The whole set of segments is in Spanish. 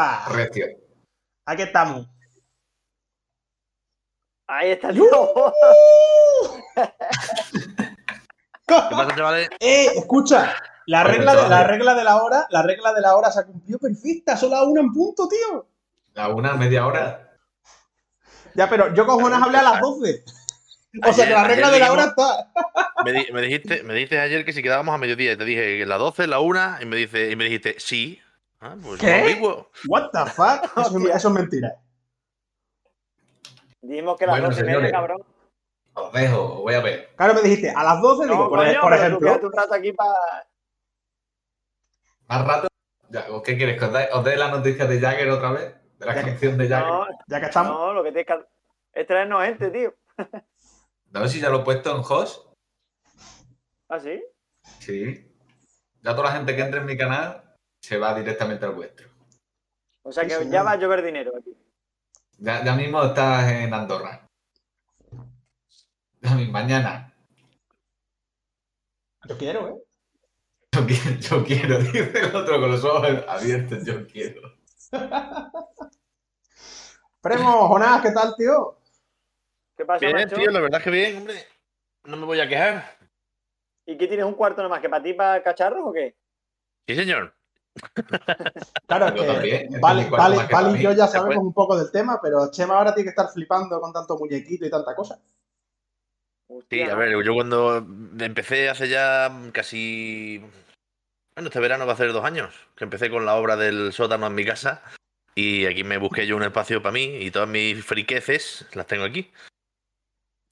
¡Epa! Recio. Aquí estamos. Ahí está el ¡Uh! tío. ¿Qué pasa, chavales? ¡Eh! Escucha. La regla, de, la regla de la hora, la regla de la hora se ha cumplido perfecta, solo a una en punto, tío. A una media hora. Ya, pero yo con Jonas hablé a las 12. O sea que la regla de la hora está. Me, di- me dijiste, me dijiste ayer que si quedábamos a mediodía y te dije que la 12, la 1 y me, dice, y me dijiste sí. Ah, pues ¿Qué? ambiguo. What the fuck? Eso, eso es mentira. Dijimos que las Bueno, 12 y media, señores. cabrón. Os dejo, os voy a ver. Claro, me dijiste, a las 12, digo, No, por, coño, por ejemplo. un rato aquí para. ¿Más rato? Ya, ¿o ¿Qué quieres? ¿Que os dé, os dé la noticia de Jagger otra vez? ¿De la Ya que- de Jagger? No, Ya que estamos. no, lo que tienes que es traernos gente, tío. No, si ya lo he puesto en host. ¿Ah, sí? Sí. Ya toda la gente que entre en mi canal se va directamente al vuestro. O sea que ya va a llover dinero aquí. Ya, ya mismo estás en Andorra. Ya mismo, mañana. Yo quiero, ¿eh? Yo quiero, yo quiero, dice el otro con los ojos abiertos, yo quiero. Primo, Jonás, ¿qué tal, tío? ¿Qué pasa, Bien, macho? tío, la verdad es que bien, hombre. No me voy a quejar. ¿Y qué tienes un cuarto nomás? ¿Que para ti para cacharros o qué? Sí, señor. Claro, Yo que también, Vale, vale, vale para y yo ya sabemos un poco del tema, pero Chema ahora tiene que estar flipando con tanto muñequito y tanta cosa. Sí, a ver, yo cuando empecé hace ya casi. Bueno, este verano va a ser dos años, que empecé con la obra del sótano en mi casa. Y aquí me busqué yo un espacio para mí y todas mis friqueces las tengo aquí.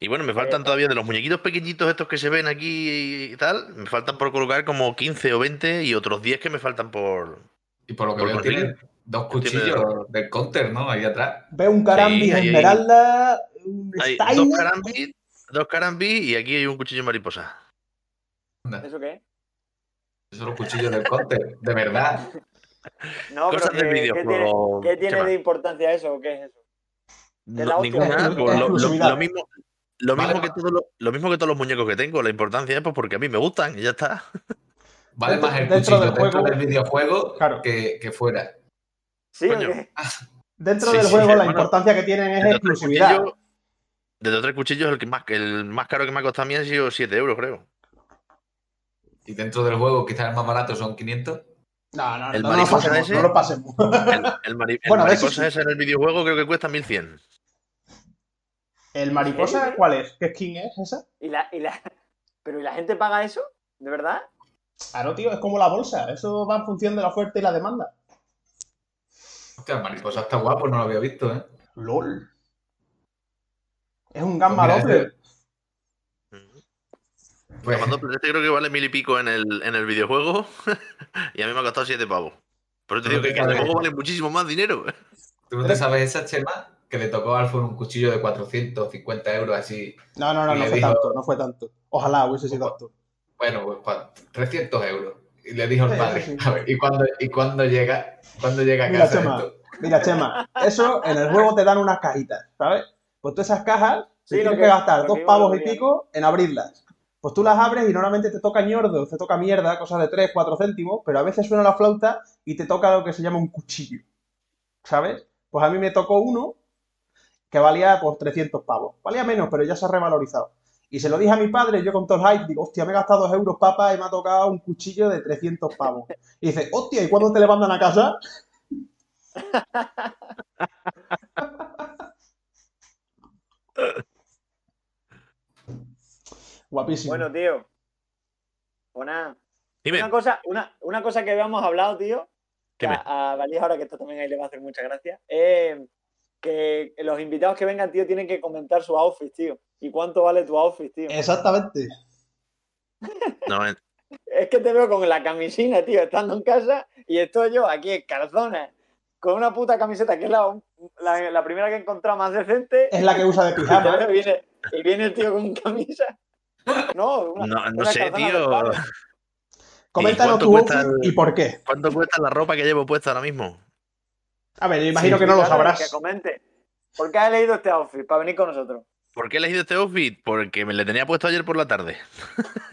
Y bueno, me faltan todavía de los muñequitos pequeñitos estos que se ven aquí y tal. Me faltan por colocar como 15 o 20 y otros 10 que me faltan por. Y por lo que Por veo conseguir. tiene dos Tiene- cuchillos del counter, ¿no? Ahí atrás. Ve un Carambis Sí, Esmeralda, un Hay dos carambis, dos carambis y aquí hay un cuchillo mariposa. ¿Eso qué? Esos son los cuchillos del counter, de verdad. No, pero Cosas ¿qué, del ¿qué tiene, qué tiene Chema. de importancia eso o qué es eso? De la No, ninguna, pues, lo, lo mismo, lo, Vale, mismo que va. todo lo, lo mismo que todos los muñecos que tengo. La importancia es pues, porque a mí me gustan y ya está. Vale Dentro- más el dentro cuchillo del dentro juego- del videojuego Claro. que, que fuera. ¿Sí qué? Dentro Sí, del sí, juego la bueno, importancia que tienen es los exclusividad. de los tres cuchillos, el, que más, el más caro que me ha costado a mí ha sido 7 euros, creo. Y dentro del juego quizás el más barato son 500. No, no, El no, no lo pasemos, ese- no lo pasemos. El, el mari- el Bueno, mariposa sí. ese en el videojuego creo que cuesta 1100. ¿El mariposa cuál es? ¿Qué skin es esa? ¿Y la, y la... ¿Pero y la gente paga eso? ¿De verdad? Claro, tío, es como la bolsa. Eso va en función de la oferta y la demanda. Hostia, el mariposa está guapo, no lo había visto, ¿eh? LOL. Es un gamma Pues doble. Pues, este creo que vale mil y pico en el, en el videojuego y a mí me ha costado 7 pavos. Por eso te digo que, el juego vale muchísimo más dinero. ¿Tú no te sabes esa chema que le tocó a Alfon un cuchillo de 450 euros así? No, no, no, no fue dijo- tanto, no fue tanto. Ojalá hubiese sido tanto. Bueno, pues cua- 300 euros. Y le dijo el padre, sí, sí. a ver, ¿y cuándo, y cuándo llega? ¿Cuándo llega a Mira, casa Chema. esto? Mira, Chema, eso en el juego te dan unas cajitas, ¿sabes? Pues tú esas cajas lo tienes que- que gastar dos pavos y pico en abrirlas. Pues tú las abres y normalmente te toca ñordo, te toca mierda, cosas de 3, 4 céntimos, pero a veces suena la flauta y te toca lo que se llama un cuchillo. ¿Sabes? Pues a mí me tocó uno que valía pues 300 pavos. Valía menos, pero ya se ha revalorizado. Y se lo dije a mi padre, yo con todo el hype, digo, hostia, me he gastado 2 euros, papá, y me ha tocado un cuchillo de 300 pavos. Y dice, hostia, ¿y cuándo te le mandan a casa? Guapísimo. Bueno, tío. Una, Dime, una, cosa, una, una cosa que habíamos hablado, tío, que a, a ahora que esto también ahí le va a hacer mucha gracia, es que los invitados que vengan, tío, tienen que comentar su outfit, tío. ¿Y cuánto vale tu outfit, tío? Exactamente. No, eh, Es que te veo con la camisina, tío, estando en casa y estoy yo aquí en calzones con una puta camiseta que es la, la, la primera que he encontrado más decente. Es la que usa de Y, pijama. veo, viene, y viene el tío con camisa. No, una- no, no una sé, tío. cuánto tu cuesta outfit el- y por qué. ¿Cuánto cuesta la ropa que llevo puesta ahora mismo? A ver, yo imagino Sí, que no lo sabrás. Que comente. ¿Por qué has elegido este outfit? Para venir con nosotros. ¿Por qué he elegido este outfit? Porque me le tenía puesto ayer por la tarde.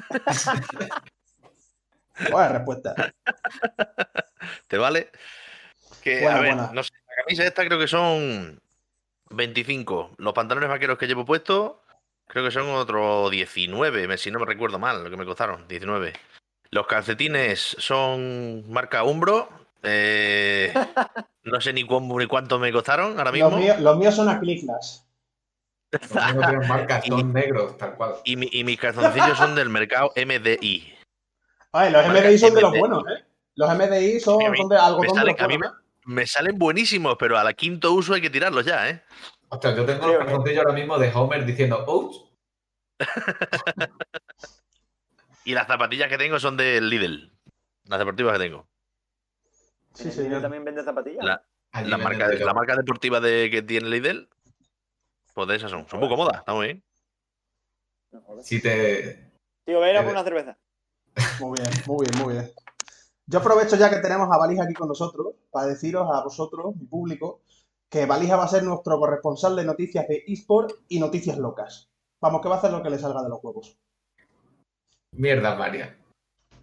Buena respuesta. ¿Te vale? Que, Buena, a ver, buena. no sé, la camisa esta creo que son 25. Los pantalones vaqueros que llevo puestos, creo que son otros 19, me- si no me recuerdo mal, lo que me costaron, 19. Los calcetines son marca Umbro. Eh, no sé ni, cuán- ni cuánto me costaron ahora mismo. Los míos, los míos son tienen marcas, son negros, tal cual. Y, mi- y mis calzoncillos son del mercado MDI. Ay, los Marca MDI son de los buenos, ¿eh? Los MDI son, Sí, a mí son de algodón me de salen- a mí ¿eh? Me salen buenísimos, pero a la quinto uso hay que tirarlos ya, ¿eh? Ostras, yo tengo los calzoncillos ahora mismo de Homer diciendo, ouch. Y las zapatillas que tengo son del Lidl. Las deportivas que tengo. Sí, ¿En el Lidl señor. también vende zapatillas? La- marca, de la marca deportiva de, que tiene Lidl, pues de esas son. Son muy cómodas, está muy bien. Si te... Tío, voy a ir a por Eh, una cerveza. Muy bien, muy bien, muy bien. Yo aprovecho ya que tenemos a Valija aquí con nosotros para deciros a vosotros, mi público, que Valija va a ser nuestro corresponsal de noticias de eSport y noticias locas. Vamos, que va a hacer lo que le salga de los huevos. Mierda, María.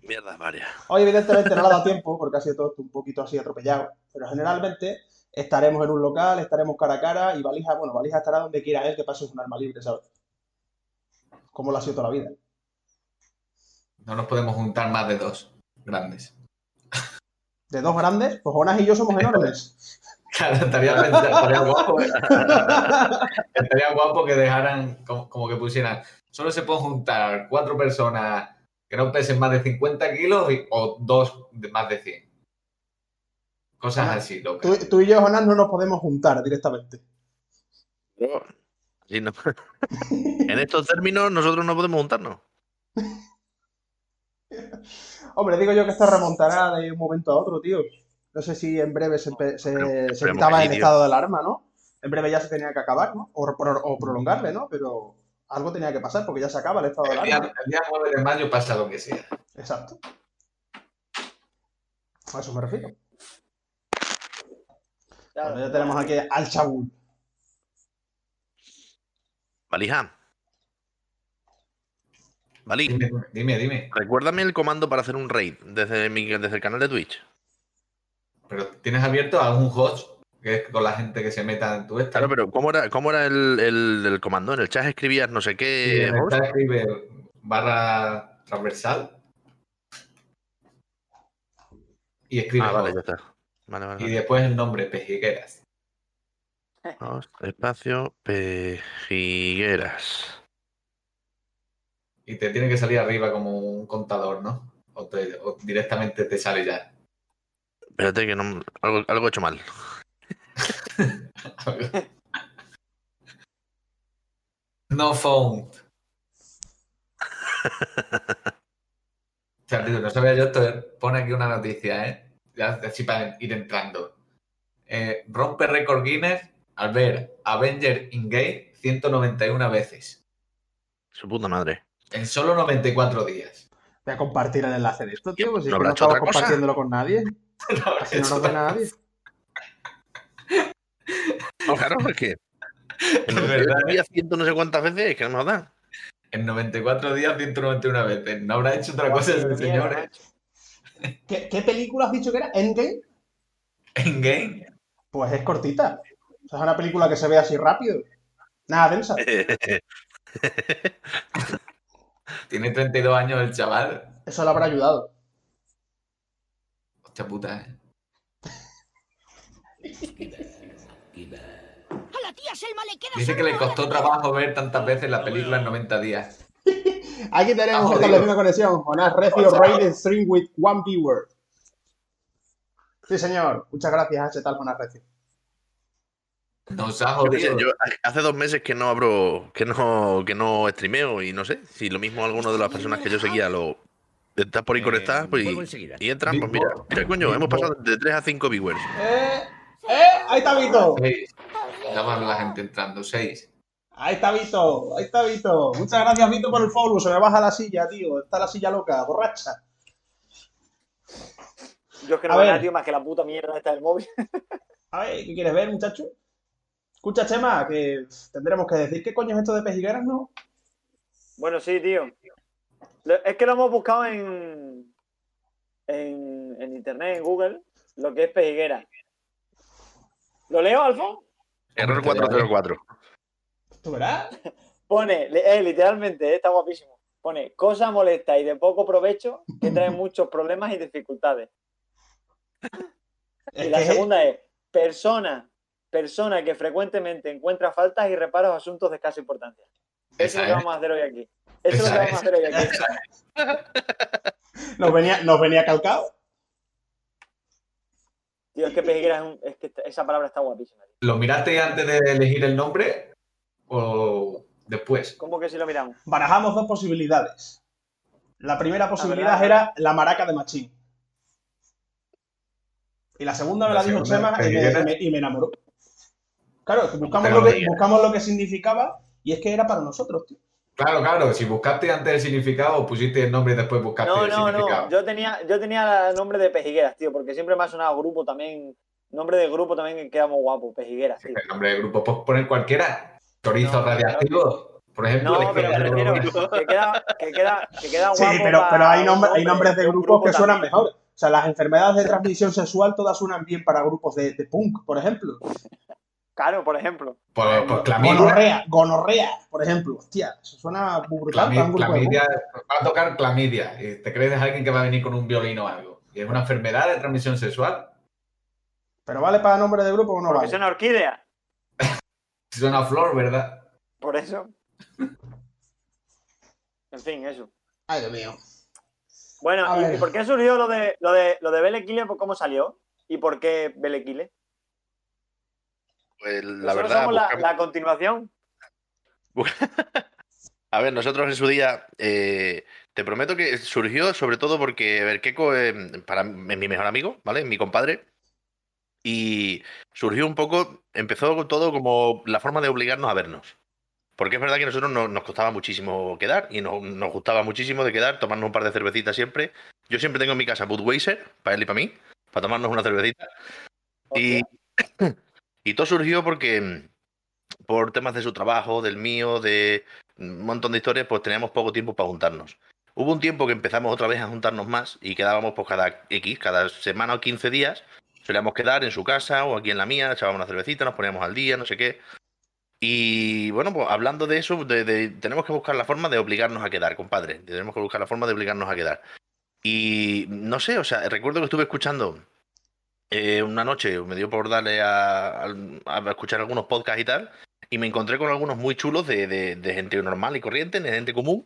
Mierda, varias. Hoy, evidentemente, no le ha dado tiempo porque ha sido todo esto un poquito así atropellado, pero generalmente estaremos en un local, estaremos cara a cara y Valija, bueno, Valija estará donde quiera él que pase un arma libre, ¿sabes? Como lo ha sido toda la vida. No nos podemos juntar más de dos grandes. De dos grandes, pues Jonas y yo somos enormes. Claro, estaría, estaría guapo, ¿eh? Estaría guapo que dejaran, como, como que pusieran, solo se pueden juntar cuatro personas que no pesen más de 50 kilos y- o dos de más de 100. Cosas Ah, así, loco. Tú, tú y yo, Jonas, no nos podemos juntar directamente. Sí, no. en estos términos, nosotros no podemos juntarnos. Hombre, digo yo que esto remontará de un momento a otro, tío. No sé si en breve se, se, Pero- se quitaba el tío. estado de alarma, ¿no? En breve ya se tenía que acabar, ¿no? O, pro- o prolongarle, ¿no? Pero algo tenía que pasar porque ya se acaba el estado de día, alarma. el día 9 de mayo pasa lo que sea. Exacto. A eso me refiero. Claro. Bueno, ya tenemos aquí al Chabul. Valija. Valí, Dime, dime, dime. recuérdame el comando para hacer un raid desde, mi, desde el canal de Twitch. Pero ¿tienes abierto algún host que es con la gente que se meta en tu este? Claro, pero ¿cómo era, cómo era el, el- el comando? En el chat escribías no sé qué. en el chat escribe barra transversal y escribe Ah, vale, ya está. Vale, vale. y vale. después el nombre Pejigueras. Host, espacio, pejigueras. Y te tiene que salir arriba como un contador, ¿no? O, te- o directamente te sale ya. Espérate que no. Algo, algo he hecho mal. no found. O sea, tío, no sabía yo esto. Pone aquí una noticia, ¿eh? Ya, así para ir entrando. Eh, rompe récord Guinness al ver Avenger in-game 191 veces. Su puta madre. En solo 94 días. Voy a compartir el enlace de esto, tío. Pues si ¿No es que habrá no hecho estamos otra cosa? compartiéndolo con nadie. Así no nos ve nadie. No, claro, es que. Es verdad, ¿eh? Había ciento no sé cuántas veces, es que no me jodan. En 94 días, 191 veces. No habrá hecho otra cosa ese señor, ¿eh? ¿Qué, qué película has dicho que era? ¿Endgame? En game. Pues es cortita. O sea, es una película que se ve así rápido. Nada densa. Tiene 32 años el chaval. Eso le habrá ayudado. Hostia puta, ¿eh? A la tía Selma le queda Dice que le costó trabajo ver tantas veces la película en 90 días. Aquí tenemos Ah, jodido. estableciendo conexión. Jonas Recio Rated Stream with One Viewer. Sí, señor. Muchas gracias, H. Tal Jonas Recio. Nos ha Yo qué sé, jodido. yo hace dos meses que no abro, que no, que no streameo y no sé si lo mismo alguno de las personas que yo seguía lo está por ahí Eh, conectadas pues, y, entran, pues mira, mira coño, hemos pasado de 3 a 5 viewers. ¡Eh! ¡Eh! Ahí está Vito. Seis. Ya va la gente entrando. 6. Ahí está Vito. Ahí está Vito. Muchas gracias, Vito, por el follow. Se me baja la silla, tío. Está la silla loca, borracha. Yo es que no veo nada, tío, más que la puta mierda esta del móvil. A ver, ¿qué quieres ver, muchacho? Escucha, Chema, que tendremos que decir qué coño es esto de pejigueras, ¿no? Bueno, sí, tío. Es que lo hemos buscado en, en, en internet, en Google, lo que es pejiguera. ¿Lo leo, Alfon? Error Hombre, 404. ¿Tú verás? Pone, eh, literalmente, eh, está guapísimo. Pone, cosa molesta y de poco provecho que trae muchos problemas y dificultades. Es Y la segunda es, persona, persona que frecuentemente encuentra faltas y reparos a asuntos de escasa importancia. Eso es lo que vamos a hacer hoy aquí. Eso es lo que vamos a hacer hoy aquí. nos, venía, nos venía calcado. Tío, es que pejiguera es, un- es que esa palabra está guapísima. tío. ¿Lo miraste antes de elegir el nombre o después? ¿Cómo que si lo miramos? Barajamos dos posibilidades. La primera posibilidad era la maraca de Machín. Y la segunda me la, La dijo Chema y me, Peguera. y me- y me enamoró. Claro, buscamos, lo que, buscamos lo que significaba y es que era para nosotros, tío. Claro, claro, si buscaste antes el significado, pusiste el nombre y después buscaste No, el no, significado. no. Yo tenía, yo tenía el nombre de pejigueras, tío, porque siempre me ha sonado grupo también. Nombre de grupo también que queda muy guapo, pejigueras, tío. El nombre del grupo puedes poner cualquiera. Chorizo No, radiactivo, por ejemplo. No, pero me refiero que queda, que queda, que queda Sí, guapo pero, pa- pero hay, nombre- hay nombre nombres de grupos grupo que suenan también. mejor. O sea, las enfermedades de transmisión sexual todas suenan bien para grupos de, de punk, por ejemplo. Claro, por ejemplo. Por, por clamidia. Gonorrea, gonorrea, por ejemplo. Hostia, eso suena brutal Clami- clamidia, va a tocar clamidia. Y te crees que es alguien que va a venir con un violín o algo. Y es una enfermedad de transmisión sexual. Pero vale para nombre de grupo o no Porque vale. es una orquídea. Suena flor, ¿verdad? Por eso. En fin, eso. Ay, Dios mío. Bueno, A ¿y, ver. por qué surgió lo de lo de lo de Belequile? ¿Por ¿Cómo salió? ¿Y por qué Belequile? Pues la Nosotros verdad. somos la, buscamos- la continuación. A ver, nosotros en su día, eh, te prometo que surgió sobre todo porque, Keiko eh, para, es mi mejor amigo, ¿vale? Mi compadre. Y surgió un poco, empezó todo como la forma de obligarnos a vernos. Porque es verdad que a nosotros no- nos costaba muchísimo quedar y no- nos gustaba muchísimo de quedar, tomarnos un par de cervecitas siempre. Yo siempre tengo en mi casa Budweiser, para él y para mí, para tomarnos una cervecita. Y, y todo surgió porque mm, por temas de su trabajo, del mío, de un montón de historias, pues teníamos poco tiempo para juntarnos. Hubo un tiempo que empezamos otra vez a juntarnos más y quedábamos pues cada X, cada semana o 15 días, solíamos quedar en su casa o aquí en la mía, echábamos una cervecita, nos poníamos al día, no sé qué. Y bueno, pues hablando de eso, tenemos que buscar la forma de obligarnos a quedar, compadre. Tenemos que buscar la forma de obligarnos a quedar. Y no sé, o sea, recuerdo que estuve escuchando eh, una noche, me dio por darle a, a- a escuchar algunos podcasts y tal, y me encontré con algunos muy chulos de, de- de gente normal y corriente, de gente común,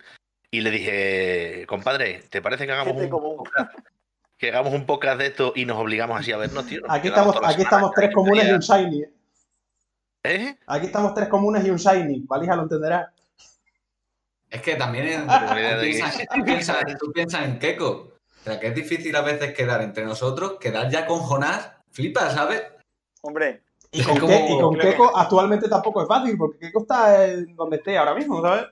y le dije, compadre, ¿te parece que hagamos, Gente un, común. podcast, que hagamos un podcast de esto y nos obligamos así a vernos, tío? Nos Aquí estamos, aquí tres comunes y un shiny. ¿eh? ¿Eh? Aquí estamos tres comunes y un shiny. Valija lo entenderá. Es que también piensas, piensas- tú piensas en Keiko. O sea, que es difícil a veces quedar entre nosotros, quedar ya con Jonás, flipa, ¿sabes? Hombre, Y con, Como- Ke- y con Keiko actualmente tampoco es fácil, porque Keiko está en donde esté ahora mismo, ¿sabes?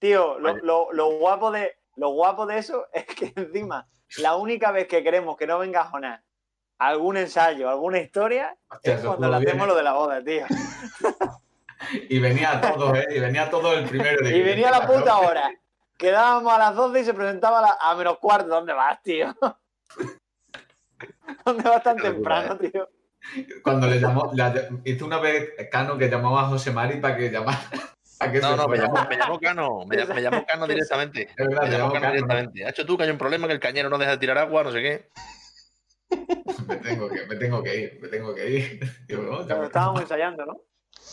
tío, lo, lo- lo guapo de, lo guapo de eso es que encima, la única vez que queremos que no venga Jonás algún ensayo, alguna historia, Hostia, es cuando le hacemos ¿eh? lo de la boda, tío. Y venía todo, ¿eh? Y venía todo el primero de Y venía la puta hora. Quedábamos a las 12 y se presentaba a, la- a menos cuarto. ¿Dónde vas, tío? ¿Dónde vas tan locura, temprano, tío? Cuando le llamó, la- hizo una vez Cano que llamaba a José Mari para que llamara. que No, no, me llamó, me llamó Cano, me, llamó- me llamó Cano directamente. Es verdad, Me llamó llamó Cano Cano. directamente. Ha hecho tú que hay un problema que el cañero no deja de tirar agua, no sé qué. Me tengo que, me tengo que ir, me tengo que ir. Digo, no, estábamos ensayando, ¿no?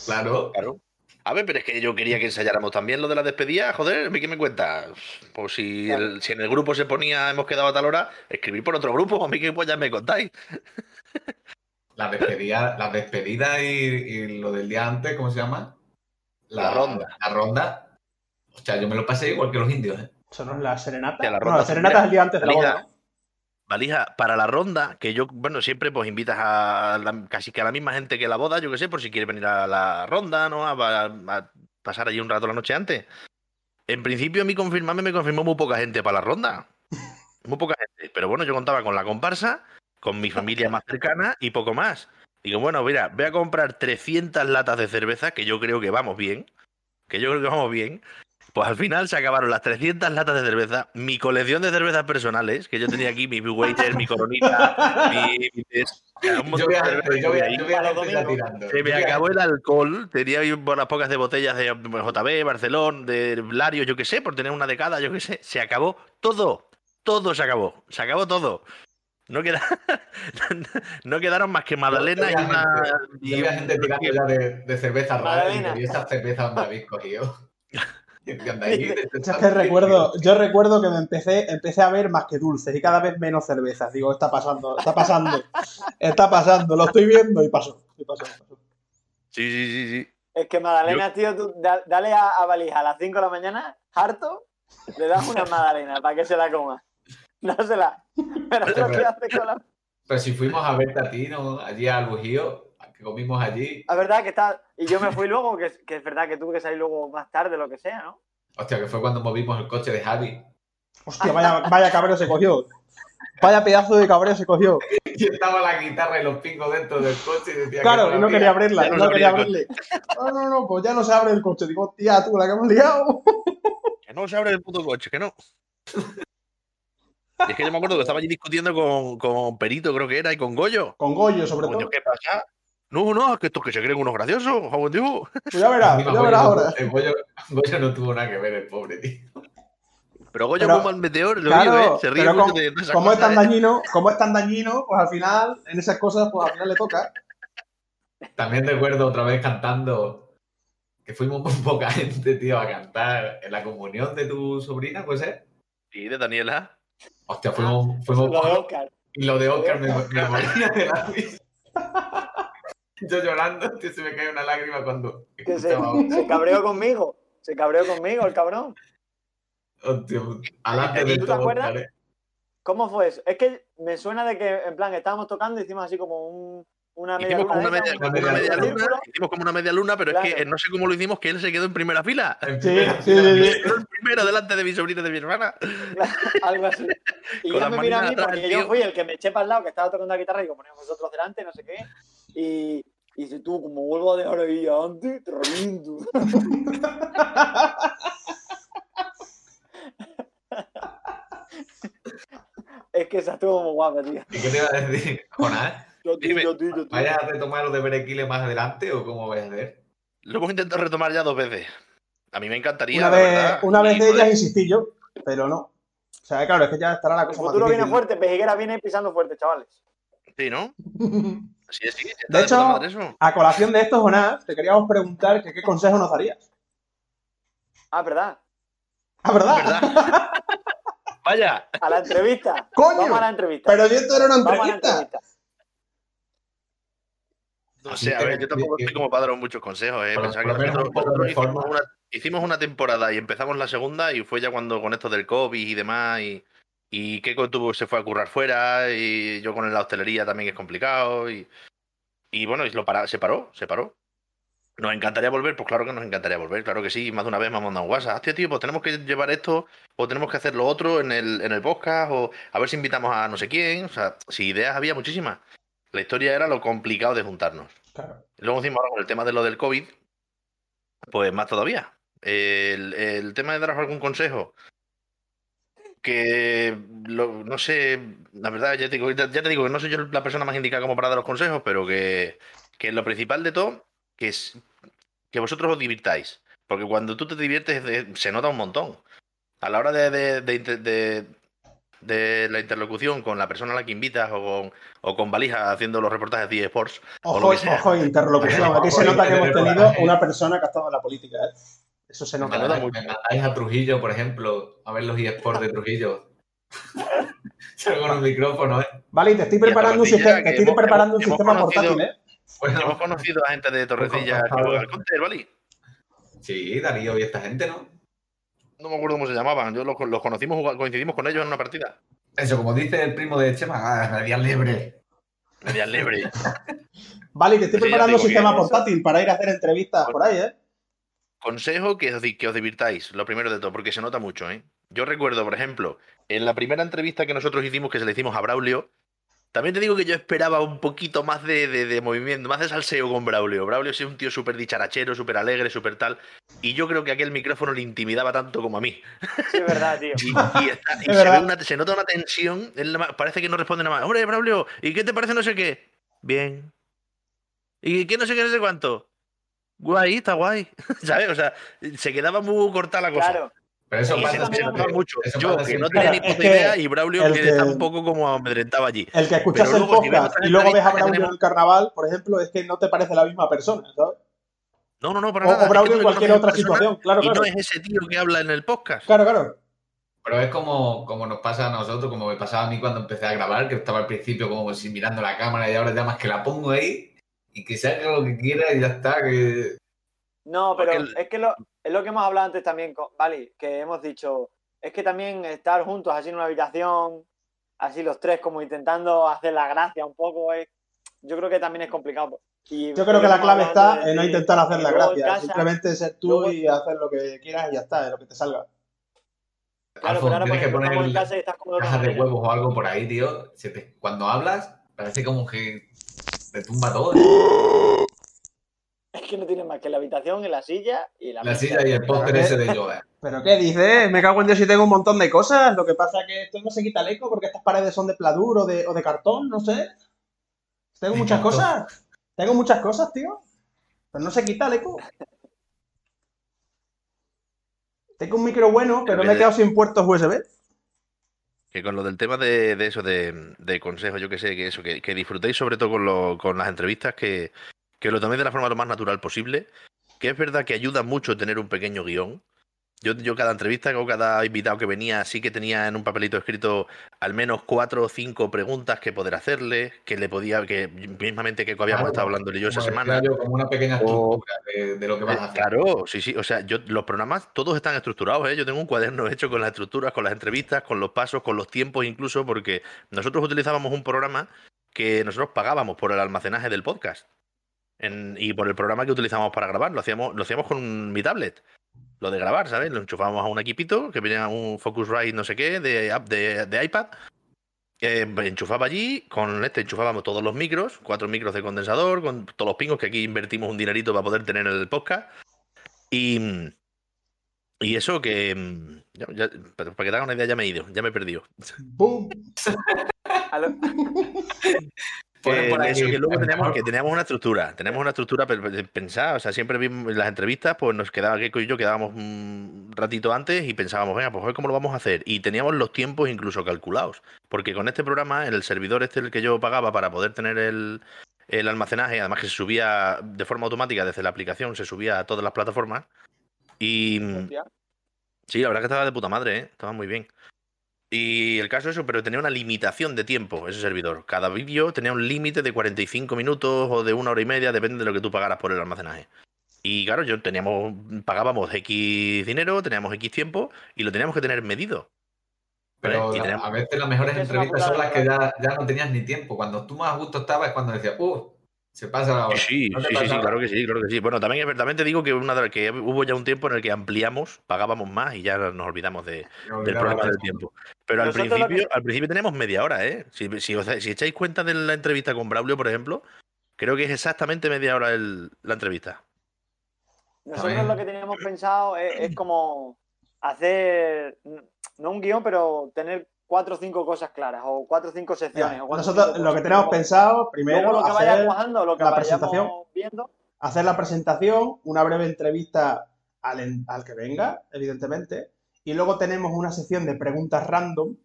Claro. Claro. A ver, pero es que yo quería que ensayáramos también lo de la despedida. Joder, ¿qué me cuentas? Pues si, Claro. el- si en el grupo se ponía, hemos quedado a tal hora, escribir por otro grupo, a mí que pues ya me contáis. La despedida, la despedida y, y lo del día antes, ¿cómo se llama? La ronda. La ronda. O sea, yo me lo pasé igual que los indios, ¿eh? Eso no es la la no, ronda la serenata es el día antes de la boda. Valija, para la ronda, que yo, bueno, siempre pues invitas a casi que a la misma gente que la boda, yo que sé, por si quiere venir a la ronda, ¿no? A, a- a pasar allí un rato la noche antes. En principio, a mí confirmarme me confirmó muy poca gente para la ronda. Muy poca gente. Pero bueno, yo contaba con la comparsa, con mi familia más cercana y poco más. Digo, bueno, mira, voy a comprar 300 latas de cerveza, que yo creo que vamos bien. Que yo creo que vamos bien. Pues al final se acabaron las 300 latas de cerveza, mi colección de cervezas personales, que yo tenía aquí mi Waiter, mi Coronita, mi... Yo voy de a, cervezas yo voy a, ahí. yo voy a Para los irla domingos. tirando. Se me acabó el alcohol, tenía ahí unas pocas de botellas de JB, Barcelona, de Lario, yo qué sé, por tener una de cada, yo qué sé. Se acabó todo, todo se acabó, se acabó todo. No, queda, no quedaron más que magdalenas y una... Y un- gente tirando ya de, de cerveza rara y Magdalena. digo, ¿y esa cerveza dónde habéis cogido? ¿Y qué andáis? Yo es que recuerdo, yo recuerdo que me empecé, empecé a ver más que dulces y cada vez menos cervezas. Digo, está pasando, está pasando, está pasando, lo estoy viendo y pasó. y pasó, pasó. Sí, sí, sí, sí. Es que Magdalena, tío, tú da- dale a, a Valija a las 5 de la mañana, harto, le das una Magdalena para que se la coma. Dásela. Pero lo que hace con la... Pero si fuimos a verte a ti, ¿no? Allí al Bujío, que comimos allí. Es verdad que está... Y yo me fui luego, que, es- que es verdad que tuve que salir luego más tarde, lo que sea, ¿no? Hostia, que fue cuando movimos el coche de Javi. Hostia, vaya, vaya cabreo se cogió. Vaya pedazo de cabreo se cogió. Y estaba la guitarra y los pingos dentro del coche y decía Claro, que y no quería abrirla, no no quería abrirle. No, no, no, pues ya no se abre el coche. Digo, tía, tú, la que hemos liado. Que no se abre el puto coche, que no. Y es que yo me acuerdo que estaba allí discutiendo con, con Perito, creo que era, y con Goyo. Con Goyo, sobre Coño, todo. ¿qué pasa? No, no, es que estos que se creen unos graciosos, joven Dios. Pues ya verás, ya verás ahora. El Goyo, Goyo no tuvo nada que ver, el pobre tío. Pero Goyo Pero- como el meteor, lo Claro, digo, ¿eh? Se ríe mucho como- de, esas Como es tan ¿eh? dañino, como es tan dañino, pues al final, en esas cosas, pues al final le toca. También recuerdo otra vez cantando que fuimos muy poca gente, tío, a cantar en la comunión de tu sobrina, ¿puede ser? Sí, de Daniela. Hostia, fuimos, fuimos Lo de Oscar. Y lo de Oscar me, me moría de la risa. Yo llorando, tío, se me cae una lágrima cuando Que se, cabreó conmigo. Se cabreó conmigo, el cabrón. Hostia, alante de ¿Tú te todo, acuerdas? ¿Cómo fue eso? Es que me suena de que, en plan, estábamos tocando y hicimos así como un, una media Hicimos como luna una media, como una media luna, hicimos como una media luna, pero es que no sé cómo lo hicimos, que él se quedó en primera fila. En Sí, primera sí, fila, sí, quedó primero delante de mi sobrina y de mi hermana. algo así. Y ya me mira a mí porque atrás, yo fui el que me eché para el lado, que estaba tocando la guitarra y digo, ponemos vosotros delante, no sé qué. Y, y dice, tú, como vuelvo a dejar ahí antes, te reviento. es que esa estuvo muy guapa, tío. ¿Y qué te iba a decir, Jonás? Yo, tío, Dime. yo, tío, yo, tío. ¿Vayas a retomar lo de Berequile más adelante o cómo vais a hacer? Lo hemos intentado retomar ya dos veces. A mí me encantaría, Una la vez, verdad. una vez de ellas insistí yo, pero no. O sea, claro, es que ya estará la El cosa más futuro viene difícil. fuerte, Pejiguera viene pisando fuerte, chavales. Sí, ¿no? Sí, sí. está De de hecho- puta madre eso. A colación de esto, Jonás, te queríamos preguntar que qué consejo nos darías. Ah, ¿verdad? Ah, ¿verdad? ¿Verdad? Vaya, A la entrevista. ¡Coño! Vamos a la entrevista. Pero si esto era una entrevista. entrevista. no sé, a ver, yo tampoco estoy como para daros muchos consejos, ¿eh? Por que nosotros, nosotros una, hicimos una temporada y empezamos la segunda y fue ya cuando con esto del COVID y demás y, y Keiko tuvo, se fue a currar fuera y yo con la hostelería también es complicado y, y bueno, y lo para, se paró, se paró. ¿Nos encantaría volver? Pues claro que nos encantaría volver, claro que sí. Más de una vez me han mandado un WhatsApp. Hostia, tío, pues tenemos que llevar esto o tenemos que hacer lo otro en el, en el podcast o a ver si invitamos a no sé quién. O sea, si ideas había muchísimas. La historia era lo complicado de juntarnos. Claro. Luego encima ahora con el tema de lo del COVID, pues más todavía. El, el tema de daros algún consejo, que lo- no sé, la verdad, ya te, digo, ya ya te digo que no soy yo la persona más indicada como para dar los consejos, pero que, que lo principal de todo, que es que vosotros os divirtáis. Porque cuando tú te diviertes de- se nota un montón. A la hora de, de- la interlocución con la persona a la que invitas o con, o con Valija haciendo los reportajes de eSports, O lo Ojo, que sea. ojo, interlocución. Aquí se nota que hemos tenido una persona que ha estado en la política, ¿eh? Eso se Me nota. mucho. me mandáis a Trujillo, por ejemplo, a ver los eSports de Trujillo. Con un micrófono, ¿eh? Vale, y te estoy preparando un, sistema, te que estoy hemos- preparando un hemos sistema conocido- portátil, ¿eh? Bueno, hemos conocido a gente de Torrecilla que contactado. juega al Counter, ¿vale? sí, Darío y esta gente, ¿no? No me acuerdo cómo se llamaban. Yo los, los conocimos, coincidimos con ellos en una partida. Eso, como dice el primo de Chema, ah, radial libre. Media libre. Vale, y te estoy Sí, ya preparando un sistema portátil para ir a hacer entrevistas por ahí, ¿eh? Consejo que os, di- que os divirtáis, lo primero de todo, porque se nota mucho, ¿eh? Yo recuerdo, por ejemplo, en la primera entrevista que nosotros hicimos, que se le hicimos a Braulio, También te digo que yo esperaba un poquito más de, de- de movimiento, más de salseo con Braulio. Braulio es un tío súper dicharachero, súper alegre, súper tal. Y yo creo que aquel micrófono le intimidaba tanto como a mí. Sí, es verdad, tío. Y, y está- y Es se, ve verdad. una- se nota una tensión. él parece que no responde nada más. Hombre, Braulio, ¿y qué te parece no sé qué? Bien. ¿Y qué no sé qué, no sé cuánto? Guay, está guay. ¿Sabes? O sea, se quedaba muy corta la cosa. Claro. Pero eso pasa mucho. Eso Yo, que no tenía ni puta que idea, y Braulio, que, que- está un poco como amedrentado allí. El que escuchas el si podcast y luego ves a Braulio en el carnaval, por ejemplo, es que no te parece la misma persona, ¿sabes? No, no, no, para O, nada. o es que Braulio en cualquier otra situación. Claro, Y no es ese tío que habla en el podcast. Claro, claro. Pero es como, como nos pasa a nosotros, como me pasaba a mí cuando empecé a grabar, que estaba al principio como si mirando la cámara y ahora ya más que la pongo ahí y que se haga lo que quiera y ya está. Que... No, pero Porque es que lo, es lo que hemos hablado antes también, con, vale, que hemos dicho, es que también estar juntos así en una habitación, así los tres como intentando hacer la gracia un poco, es, yo creo que también es complicado. Y Yo creo que la clave está de- en no intentar hacer la gracia, casa- simplemente ser tú luego- y hacer lo que quieras y ya está, de lo que te salga. Claro, Alfon, pero ahora, tienes que estamos en poner casa y estás como cajas de huevos o algo por ahí, tío. Se te- Cuando hablas, parece como que te tumba todo. Es que no tienes más que la habitación, en la silla y la La silla y el póster Pero ese de yoga. ¿Pero qué dices? Me cago en Dios si tengo un montón de cosas. Lo que pasa es que esto no se quita el eco porque estas paredes son de pladur o de, o de cartón, no sé. Tengo De muchas cartón. cosas. Tengo muchas cosas, tío. Pero no se quita el eco. Tengo un micro bueno, pero me he quedado sin puertos USB. Que con lo del tema de, de eso, de, de consejos, yo que sé, que eso, que, que disfrutéis sobre todo con, lo- con las entrevistas, que, que lo toméis de la forma lo más natural posible. Que es verdad que ayuda mucho tener un pequeño guion. Yo, yo cada entrevista o cada invitado que venía sí que tenía en un papelito escrito al menos cuatro o cinco preguntas que poder hacerle, que le podía, que mismamente que habíamos Claro, estado hablando yo esa semana. yo, como una pequeña O- estructura de, de lo que vas a hacer. Claro, sí, sí. O sea, yo los programas todos están estructurados, ¿eh? Yo tengo un cuaderno hecho con las estructuras, con las entrevistas, con los pasos, con los tiempos incluso, porque nosotros utilizábamos un programa que nosotros pagábamos por el almacenaje del podcast. En- y por el programa que utilizábamos para grabar. Lo hacíamos, lo hacíamos con mi tablet. Lo de grabar, ¿sabes? Lo enchufábamos a un equipito que venía un Focusrite no sé qué de, app- de, de iPad. Eh, enchufaba allí, con este enchufábamos todos los micros, cuatro micros de condensador, con todos los pingos que aquí invertimos un dinerito para poder tener el podcast. Y, y eso que. mm, ya- ya- para para que te haga una idea, ya me he ido, ya me he perdido. ¡Bum! Que por aquí, que luego teníamos, que teníamos una estructura, teníamos una estructura pe- pe- pensada, o sea, siempre vimos en las entrevistas, pues nos quedaba Keiko y yo quedábamos un ratito antes y pensábamos, venga, pues a ver cómo lo vamos a hacer. Y teníamos los tiempos incluso calculados, porque con este programa, en el servidor este el que yo pagaba para poder tener el, el almacenaje, además que se subía de forma automática desde la aplicación, se subía a todas las plataformas. Y mm, sí, la verdad que estaba de puta madre, ¿eh? estaba muy bien. Y el caso es eso, pero tenía una limitación de tiempo ese servidor. Cada vídeo tenía un límite de 45 minutos o de una hora y media, depende de lo que tú pagaras por el almacenaje. Y claro, yo teníamos, pagábamos X dinero, teníamos X tiempo y lo teníamos que tener medido. Pero la- tenemos- a veces las mejores entrevistas son las que ya, ya no tenías ni tiempo. Cuando tú más a gusto estabas es cuando decías, uh, se pasa la hora. Sí, ¿No te sí, sí, sí, claro que sí, claro que sí. Bueno, también, te digo que, una, que hubo ya un tiempo en el que ampliamos, pagábamos más y ya nos olvidamos de, del problema de del tiempo. Pero al principio, al principio tenemos media hora, ¿eh? Si, si, os- si echáis cuenta de la entrevista con Braulio, por ejemplo, creo que es exactamente media hora el- la entrevista. Nosotros lo que teníamos pensado es, es como hacer, no un guion, pero tener cuatro o cinco cosas claras, o cuatro o cinco secciones. Mira, o cuatro o nosotros cinco lo que tenemos pensado, primero, Luego lo que vaya hacer, cuajando, lo que la presentación. viendo. hacer la presentación, una breve entrevista al, al que venga, evidentemente, y luego tenemos una sección de preguntas random,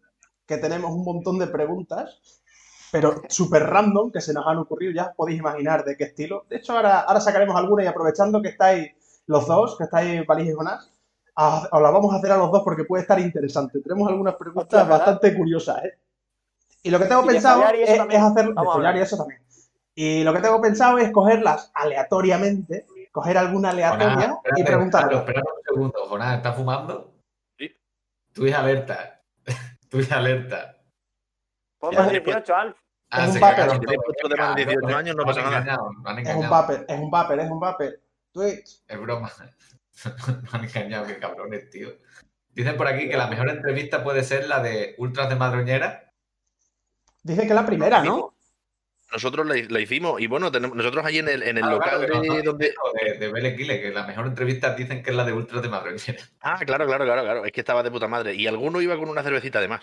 que tenemos un montón de preguntas, pero súper random, que se nos han ocurrido, ya podéis imaginar de qué estilo. De hecho, ahora, ahora sacaremos alguna y aprovechando que estáis los dos, que estáis París y Jonás, a- os la vamos a hacer a los dos porque puede estar interesante. Tenemos algunas preguntas bastante curiosas, ¿eh? Y lo que tengo Y pensado es, es hacer de y eso también. Y lo que tengo pensado es cogerlas aleatoriamente, coger alguna aleatoria Jonás, y espérate, preguntar. Carlos, espérate un segundo. Jonás, ¿estás fumando? Sí. Tú es alerta. Tú es alerta. Ponme Ya, 18, Alf. Ah, Es un Si 18 años, no pasa nada. han Es un vapor, es un vapor, es un vapor. Twitch. Es broma. Nos han engañado, qué cabrones, tío. Dicen por aquí que la mejor entrevista puede ser la de Ultras de Madroñera. Dice que es la primera, ¿no? Nosotros la, la hicimos y bueno, tenemos, nosotros allí en el, en el Claro, local claro, que no, de no, donde... de, de Vélez Guile, que la mejor entrevista dicen que es la de Ultras de Madroñera. Ah, claro, claro, claro, claro. Es que estaba de puta madre. Y alguno iba con una cervecita además.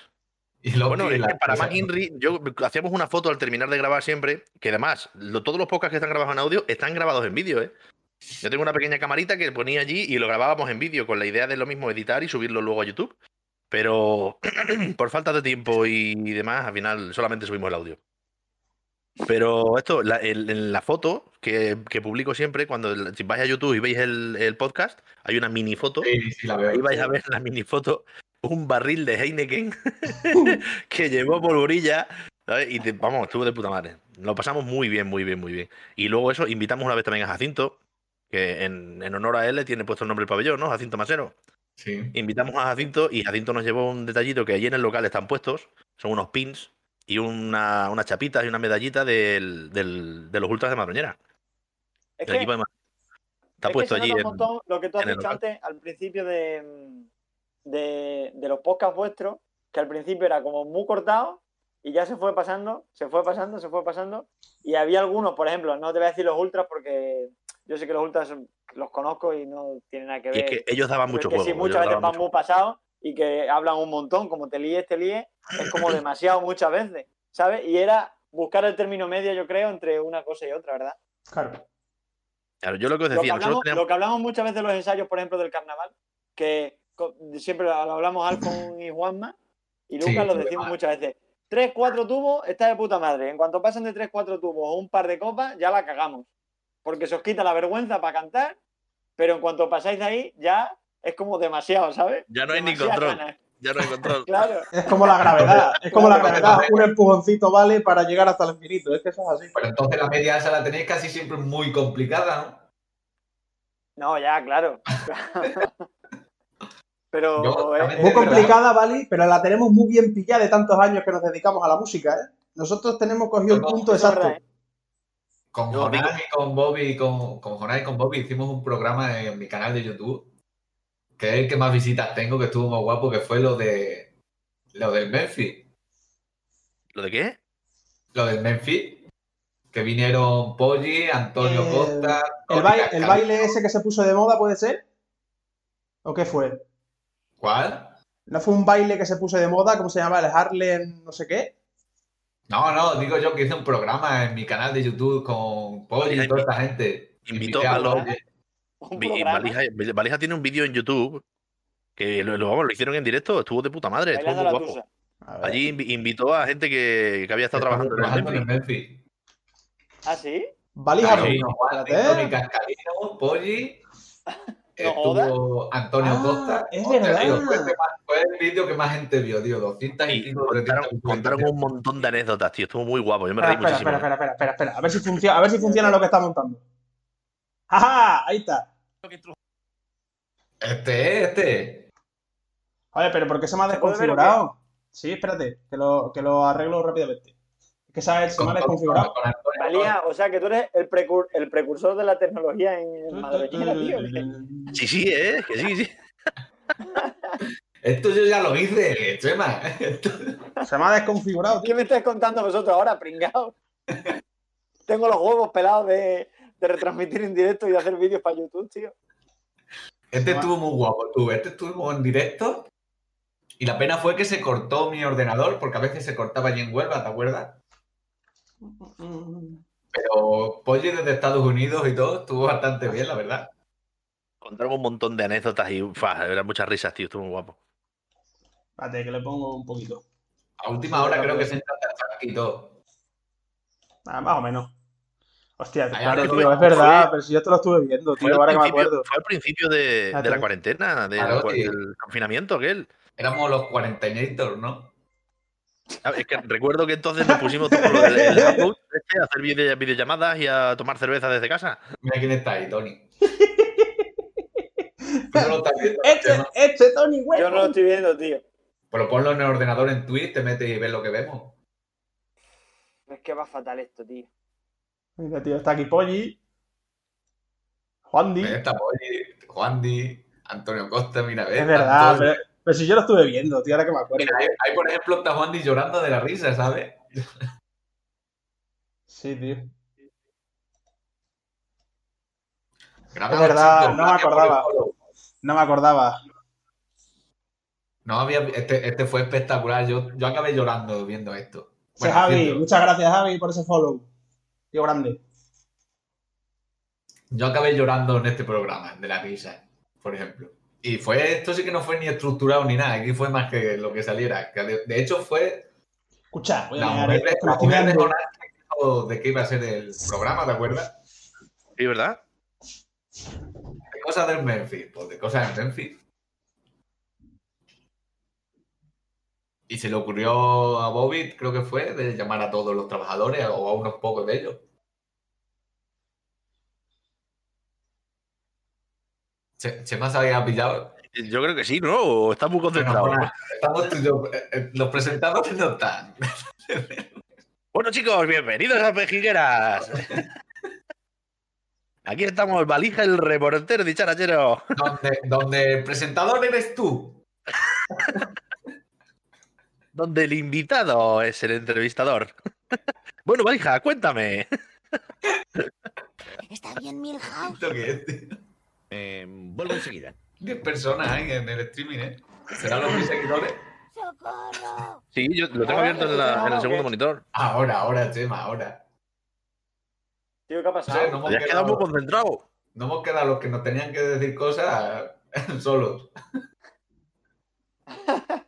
Y luego Bueno, es que para más Inri, yo hacíamos una foto al terminar de grabar siempre, que además, lo- todos los podcasts que están grabados en audio están grabados en vídeo, ¿eh? Yo tengo una pequeña camarita que ponía allí y lo grabábamos en vídeo con la idea de lo mismo editar y subirlo luego a YouTube. Pero por falta de tiempo y demás, al final solamente subimos el audio. Pero esto, la, el- en la foto que, que publico siempre, cuando si vais a YouTube y veis el, el podcast, hay una mini foto. Sí, sí, la veo. Ahí vais a ver la mini foto, un barril de Heineken que llevó polvorilla. ¿sabes? Y te- vamos, estuvo de puta madre. Lo pasamos muy bien, muy bien, muy bien. Y luego eso, invitamos una vez también a Jacinto, que en, en honor a él le tiene puesto el nombre del pabellón, ¿no? Jacinto Masero. Sí. Invitamos a Jacinto y Jacinto nos llevó un detallito que allí en el local están puestos. Son unos pins y una, unas chapitas y una medallita del, del- de los ultras de Madroñera. Es que, equipo de Está es puesto allí. en- montón lo que tú has el dicho antes al principio de, de, de los podcasts vuestros, que al principio era como muy cortado y ya se fue pasando, se fue pasando, se fue pasando. Y había algunos, por ejemplo, no te voy a decir los ultras porque yo sé que los ultras son- los conozco y no tienen nada que Y ver. es que ellos daban mucho que juego. sí, muchas veces van mucho muy pasados y que hablan un montón, como te líes, te líes, es como demasiado muchas veces, ¿sabes? Y era buscar el término medio, yo creo, entre una cosa y otra, ¿verdad? Claro. Claro, yo lo que os Lo que, decía, nosotros hablamos, teníamos- lo que hablamos muchas veces en los ensayos, por ejemplo, del carnaval, que siempre lo hablamos Alfon y Juanma, y Sí, Lucas lo sí, decimos además. muchas veces. Tres, cuatro tubos, está de puta madre. En cuanto pasan de tres, cuatro tubos o un par de copas, ya la cagamos. Porque se os quita la vergüenza para cantar, pero en cuanto pasáis de ahí, ya es como demasiado, ¿sabes? Ya no hay ni control. ganas. Ya no hay control. Claro. Es como la gravedad. Es como la gravedad. Un empujoncito vale para llegar hasta el infinito. Es que eso es así. Pero entonces la media esa la tenéis casi siempre muy complicada, ¿no? No, ya, claro. pero Yo es- Muy complicada, ¿vale? Pero la tenemos muy bien pillada de tantos años que nos dedicamos a la música, ¿eh? Nosotros tenemos cogido el punto exacto. verdad, ¿eh? Con Yo Jonás digo- y con Bobby, con, con Jonás y con Bobby hicimos un programa en mi canal de YouTube, que es el que más visitas tengo, que estuvo muy guapo, que fue lo de lo del Memphis. ¿Lo de qué? Lo del Memphis, que vinieron Poggi, Antonio El- Costa. El, baile ese que se puso de moda, ¿puede ser? ¿O qué fue? ¿Cuál? ¿No fue un baile que se puso de moda? ¿Cómo se llama? El Harlem, no sé qué. No, no, digo yo que hice un programa en mi canal de YouTube con Poggi y toda esta gente. Invitó a los- Valija, Valija tiene un vídeo en YouTube que lo, lo- hicieron en directo, estuvo de puta madre, estuvo muy guapo. Allí invi- invitó a gente que, que había estado trabajando en trabajando Memphis. Memphis. ¿Ah, sí? Valija Juan, Estuvo Antonio Ah, Costa. es Hostia, verdad. tío, fue, el fue vídeo que más gente vio, tío. 200 y Y pico, 300 contaron, un montón de anécdotas, tío. Estuvo muy guapo. Yo me Espera, reí espera, muchísimo. espera, espera, espera, espera, espera. A ver si funciona, a ver si funciona lo que está montando. ¡Ajá! Ahí está. Este, este. Oye, pero ¿por qué se me ha ¿Se desconfigurado? Sí, espérate, que lo, que lo arreglo rápidamente. Es que ¿sabes? se me ha Con- desconfigurado. con O sea que tú eres el, precur- el precursor de la tecnología en Madroñera, tío. Sí, sí, ¿eh? Que sí, sí. Esto yo ya lo hice, Chema. Esto- Se me ha desconfigurado. ¿Qué me estáis contando vosotros ahora, pringao? Tengo los huevos pelados de, de retransmitir en directo y de hacer vídeos para YouTube, tío. Este estuvo muy guapo, tú. Este estuvo en directo. Y la pena fue que se cortó mi ordenador, porque a veces se cortaba allí en Huelva, ¿te acuerdas? Pero Polly desde Estados Unidos y todo estuvo bastante bien, la verdad. Contaron un montón de anécdotas y eran muchas risas, tío. Estuvo muy guapo. Espérate, que le pongo un poquito. A última hora creo que se entra y todo. Ah, más o menos. Hostia, claro, tío, es verdad, fue- pero si yo te lo estuve viendo, Fue tío, al ahora que me principio, acuerdo. fue al principio de, la cuarentena, de- Claro, sí. del confinamiento aquel. Éramos los cuarentañators, ¿no? Es que recuerdo que entonces nos pusimos todos los- el, el Hangout este, a hacer video- videollamadas y a tomar cerveza desde casa. Mira quién está ahí, Tony. ¿Tú no lo estás viendo, Este, este Tony, güey. Yo no lo estoy viendo, tío. Pues ponlo en el ordenador en Twitch, te metes y ves lo que vemos. Es que va fatal esto, tío. Mira, tío, está aquí Polly. Juan Di. Ahí está Polly, Juan Di, Antonio Costa, mira, ves. Es verdad, pero, pero si yo lo estuve viendo, tío, ahora que me acuerdo. Mira, ahí, ahí, por ejemplo, está Juan Di llorando de la risa, ¿sabes? Sí, tío. Gracias, Es verdad, no me acordaba. No me acordaba. No había, este, este fue espectacular. Yo, yo acabé llorando viendo esto. Sí, Bueno, Javi, muchas gracias, Javi, por ese follow. Tío grande. Yo acabé llorando en este programa de la risa, por ejemplo. Y fue, esto sí que no fue ni estructurado ni nada, aquí fue más que lo que saliera. Que de, de hecho fue Escucha, voy a la de qué iba a ser el programa, ¿te acuerdas? Sí, ¿verdad? De cosas del Memphis, pues de cosas del Memphis. Y se le ocurrió a Bobby, creo que fue, de llamar a todos los trabajadores o a unos pocos de ellos. Chema se había pillado. Yo creo que sí, ¿no? O está muy concentrado. Bueno, bueno, estamos tú y yo, eh, eh, los presentadores no están. Bueno, chicos, bienvenidos a Pejigueras. Aquí estamos, Valija, el reportero dicharachero. donde, donde el presentador eres tú. Donde el invitado es el entrevistador. Bueno, Valija, cuéntame. ¿Está bien Milhouse? Eh, vuelvo enseguida. 10 personas hay en el streaming, ¿eh? ¿Serán los mis seguidores? ¡Socorro! Sí, yo lo tengo abierto en, la- en el segundo monitor. Ahora, ahora, Chema, ahora. Tío, ¿qué ha No sé, pasado? no hemos, quedado muy concentrado. no hemos quedado los que nos tenían que decir cosas solos.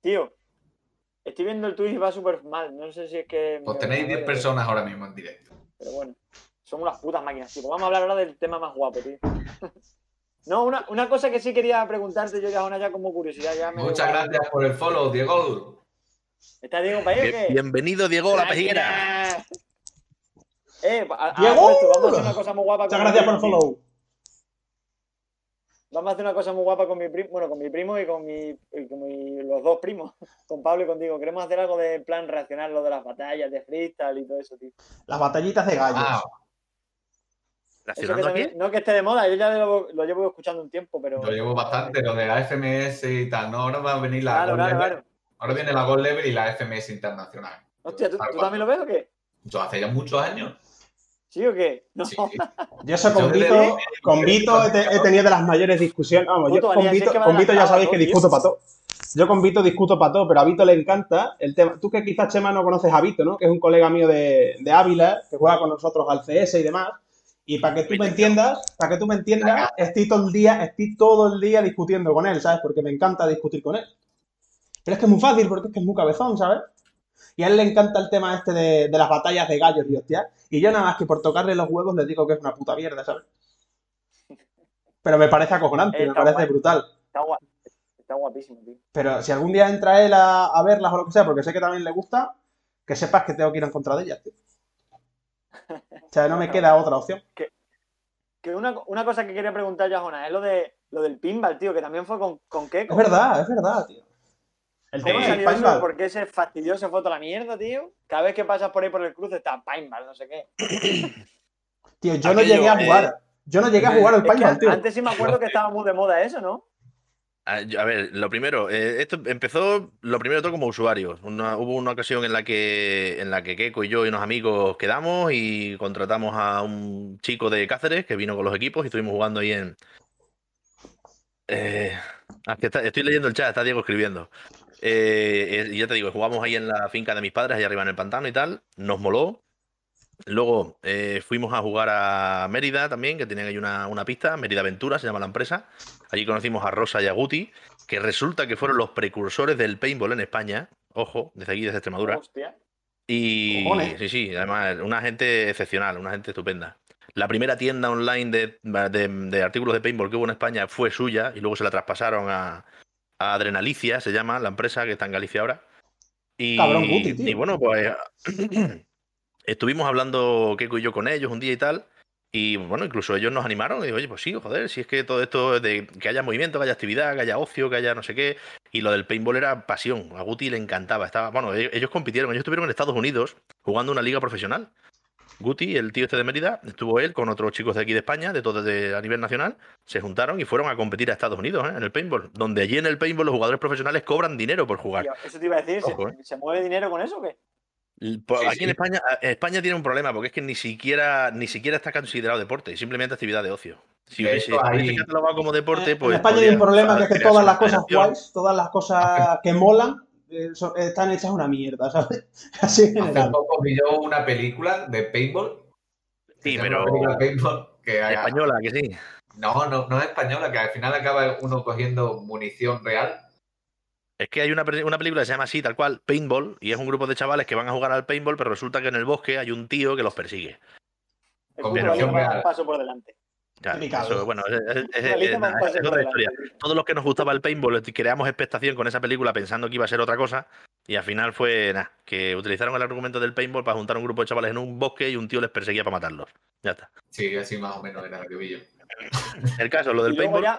Tío, estoy viendo el Twitch y va súper mal. No sé si es que. Pues tenéis 10 personas ahora mismo en directo. Pero bueno, somos unas putas máquinas. Pues Vamos a hablar ahora del tema más guapo, tío. No, una, una cosa que sí quería preguntarte yo ya, una ya como curiosidad. Ya me Muchas gracias por el follow, Diego. ¿Está Diego para Bien- qué? bienvenido, Diego, a la. ¡Máquina! Eh, a- a- ¡Diego! esto, vamos a hacer una cosa muy guapa. Muchas con mi gracias por el follow. Vamos a hacer una cosa muy guapa con mi primo, bueno, con mi primo y con, mi, y con mi- los dos primos, con Pablo y contigo. Queremos hacer algo de plan reaccionar lo de las batallas, de freestyle y todo eso, tío. Las batallitas de gallos. Ah, que ¿Reaccionando también- no que esté de moda, yo ya lo, lo llevo escuchando un tiempo, pero. lo llevo bastante, lo de la FMS y tal. No, ahora va a venir la Claro. Ahora viene la Gold Level y la FMS internacional. Hostia, ¿tú, también lo ves o qué? Eso hace ya muchos años. ¿Sí o qué? No. Sí. Yo eso con Yo Vito, con Vito he, te- he tenido de las mayores discusiones. Vamos, yo con Vito, con Vito ya sabéis que discuto para todo. Yo con Vito discuto para todo, pero a Vito le encanta el tema. Tú que quizás, Chema, no conoces a Vito, ¿no? Que es un colega mío de, de Ávila, que juega con nosotros al CS y demás. Y para que tú me entiendas, para que tú me entiendas, estoy todo el día, estoy todo el día discutiendo con él, ¿sabes? Porque me encanta discutir con él. Pero es que es muy fácil, porque es que es muy cabezón, ¿sabes? Y a él le encanta el tema este de, de las batallas de gallos y hostias. Y yo nada más que por tocarle los huevos le digo que es una puta mierda, ¿sabes? Pero me parece acojonante, me Está parece guay. brutal. Está guapísimo, tío. Pero si algún día entra él a, a verlas o lo que sea, porque sé que también le gusta, que sepas que tengo que ir en contra de ellas, tío. O sea, no me queda otra opción. Que una, una cosa que quería preguntar yo a Jonas es lo, de, lo del pinball, tío, que también fue con, con Keiko. Es verdad, es verdad, tío. El ¿Cómo del salió eso? pinball. ¿Por qué ese fastidioso fue toda la mierda, tío? Cada vez que pasas por ahí por el cruce está pinball, no sé qué. Tío, yo no llegué a eh, jugar. Yo no llegué a jugar al pinball, tío. antes sí me acuerdo que estaba muy de moda eso, ¿no? A yo- a ver, lo primero, eh, esto empezó lo primero todo como usuarios. Una- hubo una ocasión en la que en la que Keiko y yo y unos amigos quedamos y contratamos a un chico de Cáceres que vino con los equipos y estuvimos jugando ahí en. Eh, ah, estoy leyendo el chat, está Diego escribiendo. Eh, eh, y ya te digo, jugamos ahí en la finca de mis padres, ahí arriba en el pantano y tal. Nos moló. Luego fuimos a jugar a Mérida también, que tenían ahí una, una pista, Mérida Aventura se llama la empresa. Allí conocimos a Rosa y a Guti, que resulta que fueron los precursores del paintball en España. Ojo, desde aquí, desde Extremadura. Hostia. Y Cojones. sí, sí, además, una gente excepcional, una gente estupenda. La primera tienda online de, de- de artículos de paintball que hubo en España fue suya y luego se la traspasaron a, a Adrenalicia, se llama la empresa que está en Galicia ahora. Y, Cabrón, Guti, tío. y bueno, pues estuvimos hablando Keiko y yo con ellos un día y tal. Y bueno, incluso ellos nos animaron y digo, oye, pues sí, joder, si es que todo esto de que haya movimiento, que haya actividad, que haya ocio, que haya no sé qué. Y lo del paintball era pasión. A Guti le encantaba. Estaba, bueno, ellos, ellos compitieron, ellos estuvieron en Estados Unidos jugando una liga profesional. Guti, el tío este de Mérida, estuvo él con otros chicos de aquí de España, de todo de, a nivel nacional, se juntaron y fueron a competir a Estados Unidos ¿eh? en el paintball, donde allí en el paintball los jugadores profesionales cobran dinero por jugar. Tío, eso te iba a decir, ¿se, eh. se mueve dinero con eso o qué? Sí, aquí en. España, España tiene un problema porque es que ni siquiera, ni siquiera está considerado deporte, simplemente actividad de ocio. Si hubiese, catalogado como deporte, En pues. España hay un problema que es que todas las cosas guays, todas las cosas que molan, eh, están hechas una mierda, ¿sabes? Así en Hace general. poco vi yo una película de paintball. Sí, pero- paintball, que Española, que sí. No, no, no es española, que al final acaba uno cogiendo munición real. Es que hay una, una película que se llama así, tal cual, Paintball, y es un grupo de chavales que van a jugar al paintball, pero resulta que en el bosque hay un tío que los persigue. Con un paso por delante. Ya, eso, vez. bueno, es, es- es- nada, otra historia. Todos los que nos gustaba el paintball eh, creamos expectación con esa película pensando que iba a ser otra cosa, y al final fue nada, que utilizaron el argumento del paintball para juntar un grupo de chavales en un bosque y un tío les perseguía para matarlos. Ya está. Sí, así más o menos era lo que vi yo. El caso, lo del paintball. ya,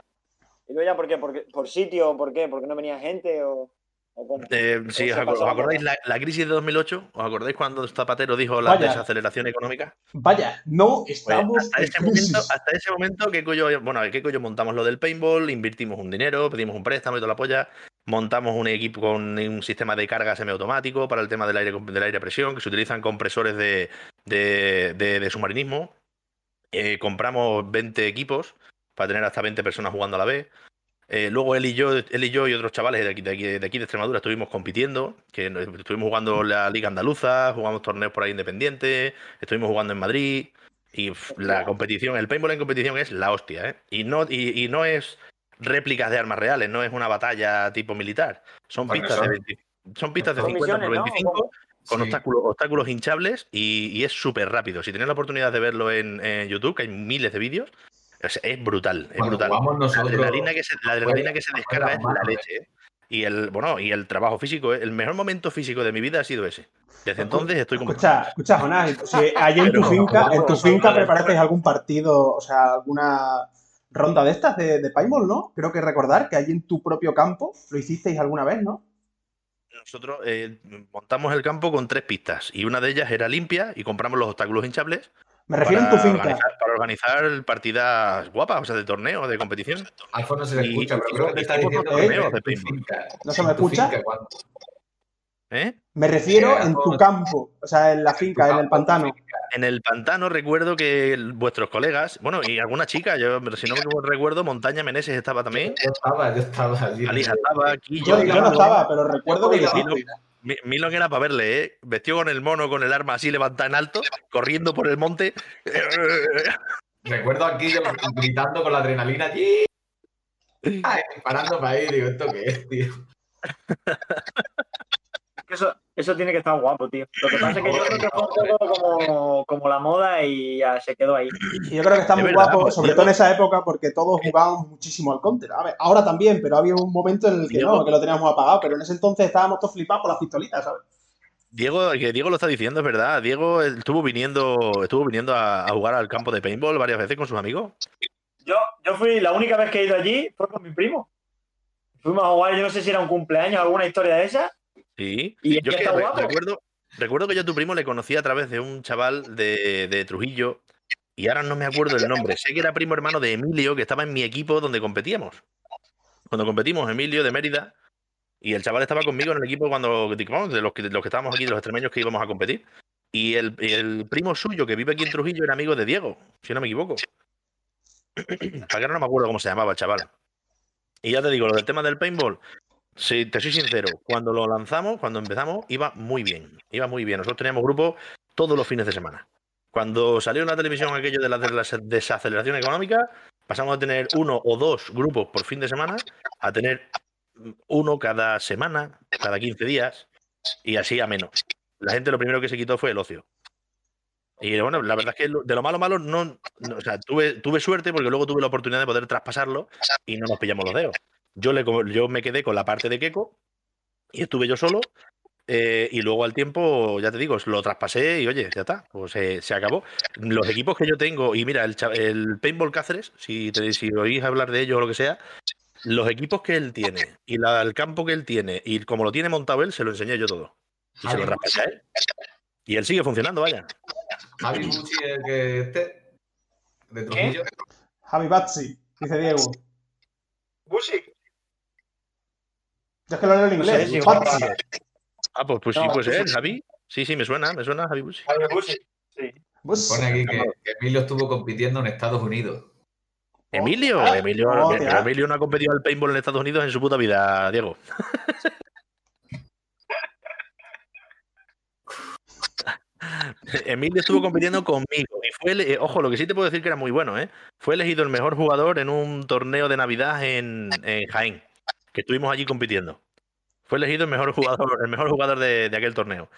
y luego ya ¿por qué? ¿Por, qué? ¿Por sitio? ¿Por qué? ¿Porque no venía gente? ¿O, o? Eh, sí, ¿os, acordáis la, la crisis de 2008? ¿Os acordáis cuando Zapatero dijo la Vaya. desaceleración económica? Vaya, no Pues estamos hasta, en ese momento, hasta ese momento, ¿qué coño, bueno, ¿qué coño montamos lo del paintball? Invertimos un dinero, pedimos un préstamo y toda la polla. Montamos un equipo con un sistema de carga semiautomático para el tema del aire, del aire a presión, que se utilizan compresores de, de, de- de submarinismo. Eh, compramos 20 equipos para tener hasta 20 personas jugando a la vez. Eh, luego él y yo, él y yo y otros chavales de aquí, de aquí, de aquí de Extremadura estuvimos compitiendo, que estuvimos jugando la Liga Andaluza, jugamos torneos por ahí independientes, estuvimos jugando en Madrid y la competición, el paintball en competición es la hostia, ¿eh? Y no, y, y no es réplicas de armas reales, no es una batalla tipo militar, son Bueno, pistas de son- 20 son pistas de Son 50 por misiones, ¿no? 25 con Sí. obstáculos, obstáculos hinchables y, y es súper rápido. Si tenéis la oportunidad de verlo en, en YouTube, que hay miles de vídeos, es, es brutal, es Cuando brutal. La adrenalina que se, la adrenalina que se descarga es la leche. ¿eh? Y el, bueno, y el trabajo físico, ¿eh? el mejor momento físico de mi vida ha sido ese. Desde entonces estoy como. Escucha, escucha, Jonás, si allí en tu finca, en tu finca preparasteis algún partido, o sea, alguna ronda de estas de, de paintball, ¿no? Creo que recordar que allí en tu propio campo lo hicisteis alguna vez, ¿no? Nosotros eh, montamos el campo con tres pistas y una de ellas era limpia y compramos los obstáculos hinchables Me refiero en tu finca. organizar, para organizar partidas guapas, o sea, de torneo, de competición. Alfo no se le Y- escucha, pero creo que está diciendo en de paintball. finca. ¿No se me escucha? ¿Eh? Me refiero en tu campo, o sea, en la finca, en el pantano. En el pantano recuerdo que vuestros colegas, bueno, y alguna chica, yo si no me recuerdo, Montaña Meneses estaba también, Yo estaba, yo estaba allí. Alija estaba, aquí Yo, yo no estaba, pero recuerdo que Yo sí. voy Mi- Milo que era para verle, ¿eh? Vestido con el mono, con el arma así levantada en alto, corriendo por el monte. Recuerdo aquí yo gritando con la adrenalina allí. Ay, parando para ahí, digo, ¿esto qué es, tío? Eso, eso tiene que estar guapo, tío. Lo que pasa es que yo creo que fue un poco como, como la moda y ya se quedó ahí. Y yo creo que está muy verdad, guapo, pues, sobre todo en esa época, porque todos jugábamos muchísimo al counter. A ver, ahora también, pero había un momento en el que Diego- no, que lo teníamos apagado, pero en ese entonces estábamos todos flipados por las pistolitas, ¿sabes? Diego, que Diego lo está diciendo, es verdad. Diego estuvo viniendo, estuvo viniendo a, a jugar al campo de paintball varias veces con sus amigos. Yo, yo fui, la única vez que he ido allí fue con mi primo. Fuimos a jugar, yo no sé si era un cumpleaños o alguna historia de esa. Sí. Y Yo que está guapo. recuerdo, recuerdo que yo a tu primo le conocí a través de un chaval de, de Trujillo y ahora no me acuerdo el nombre. Sé que era primo hermano de Emilio, que estaba en mi equipo donde competíamos. Cuando competimos, Emilio de Mérida, y el chaval estaba conmigo en el equipo cuando de los que, los que estábamos aquí, de los extremeños que íbamos a competir. Y el, el primo suyo que vive aquí en Trujillo era amigo de Diego, si no me equivoco. Para que no me acuerdo cómo se llamaba el chaval. Y ya te digo, lo del tema del paintball, Sí, te soy sincero, cuando lo lanzamos, cuando empezamos, iba muy bien. Iba muy bien. Nosotros teníamos grupo todos los fines de semana. Cuando salió en la televisión aquello de la des- desaceleración económica, pasamos a tener uno o dos grupos por fin de semana a tener uno cada semana, cada 15 días, y así a menos. La gente lo primero que se quitó fue el ocio. Y bueno, la verdad es que de lo malo malo no, no- o sea, tuve, tuve suerte porque luego tuve la oportunidad de poder traspasarlo y no nos pillamos los dedos. Yo, le, yo me quedé con la parte de Keiko y estuve yo solo. eh, y luego al tiempo, ya te digo, lo traspasé y oye, ya está, pues eh, se acabó. Los equipos que yo tengo, y mira, el, el Paintball Cáceres, si, te, si oís hablar de ello o lo que sea, los equipos que él tiene y la- el campo que él tiene y como lo tiene montado él, se lo enseñé yo todo. Y se lo traspasé a él. Y él sigue funcionando, vaya. Javi Bucci, el que este, de. Javi Bazzi, dice Diego. Busi. Yo es que lo leo en No sé inglés. juega- Ah, pues, pues sí, No, pues pues él, sí. Javi. Sí, sí, me suena, me suena Javi Busi. Javi Busi. Sí. Pone aquí que, que Emilio estuvo compitiendo en Estados Unidos. Emilio, Ah, Emilio, pero Emilio no ha competido al paintball en Estados Unidos en su puta vida, Diego. Emilio estuvo compitiendo conmigo y fue, eh, ojo, lo que sí te puedo decir que era muy bueno, ¿eh? Fue elegido el mejor jugador en un torneo de Navidad en, en Jaén, que estuvimos allí compitiendo. Fue elegido el mejor jugador, el mejor jugador de, de aquel torneo.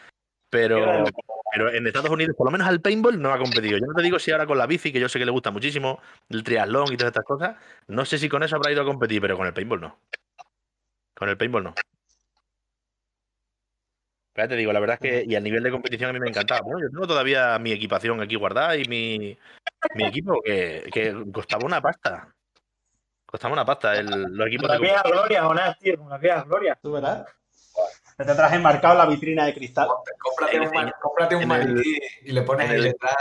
Pero, pero en Estados Unidos, por lo menos al paintball, no ha competido. Yo no te digo si ahora con la bici, que yo sé que le gusta muchísimo, el triatlón y todas estas cosas, no sé si con eso habrá ido a competir, pero con el paintball no. Con el paintball no. Pero ya te digo, la verdad es que, y a nivel de competición a mí me encantaba. Bueno, yo tengo todavía mi equipación aquí guardada y mi, mi equipo, que, que costaba una pasta. Costaba una pasta el, los equipos Como de vieja Gloria, Jonás, tío, como la vieja Gloria. tú verás. Te tendrás enmarcado en la vitrina de cristal. Cómprate un, man- cómprate un en el- maniquí y le pones ahí el- detrás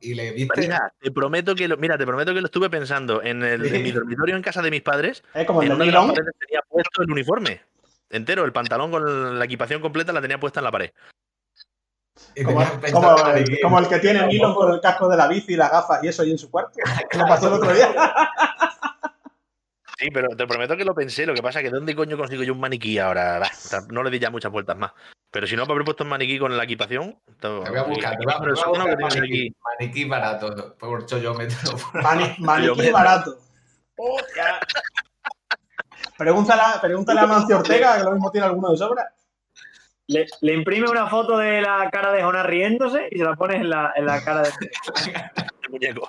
y le viste. Mira, te prometo que lo, mira, te prometo que lo estuve pensando en, el, en mi dormitorio en casa de mis padres. Es como el En de una de las tenía puesto el uniforme entero, el pantalón con la equipación completa la tenía puesta en la pared. Como, el que tiene Nilon con el casco de la bici y las gafas y eso ahí en su cuarto. ¿Qué pasó el otro día? Sí, pero te prometo que lo pensé. Lo que pasa es que ¿dónde coño consigo yo un maniquí ahora? No le di ya muchas vueltas más. Pero si no, para haber puesto un maniquí con la equipación. to- Te voy a buscar, te voy a, maniquí, aquí. maniquí barato por chollómetro. Mani- maniquí barato. Hostia. Pregúntale, a- pregúntale a Mancio Ortega, que lo mismo tiene alguno de sobra. Le, le imprime una foto de la cara de Jonás riéndose y se la pones en la, en la cara de. El muñeco.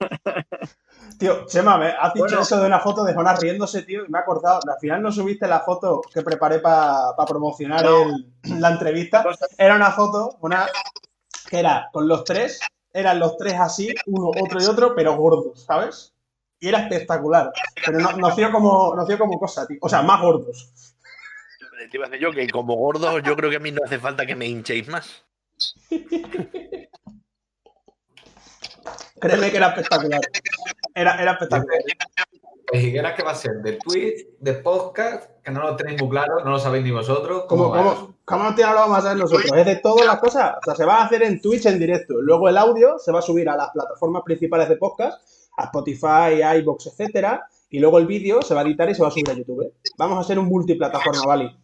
Tío, Chema, me has dicho Bueno. eso de una foto de Jonas riéndose, tío, y me he acordado. Al final no subiste la foto que preparé para promocionar No. el- la entrevista. Era una foto, una que era con los tres, eran los tres así, uno, otro y otro, pero gordos, ¿sabes? Y era espectacular. Pero no, no hacía como, no hacía como cosa, tío. O sea, más gordos. Te iba a decir yo que como gordo, yo creo que a mí no hace falta que me hinchéis más. Créeme que era espectacular. Era, era espectacular. ¿El Higueras qué va a ser? ¿De Twitch? ¿De podcast? Que no lo tenéis muy claro, no lo sabéis ni vosotros. ¿Cómo, cómo, cómo te lo vamos a hacer nosotros? Es de todas las cosas. O sea, se va a hacer en Twitch en directo. Luego el audio se va a subir a las plataformas principales de podcast, a Spotify, iBox, etcétera. Y luego el vídeo se va a editar y se va a subir a YouTube. Vamos a hacer un multiplataforma, ¿vale?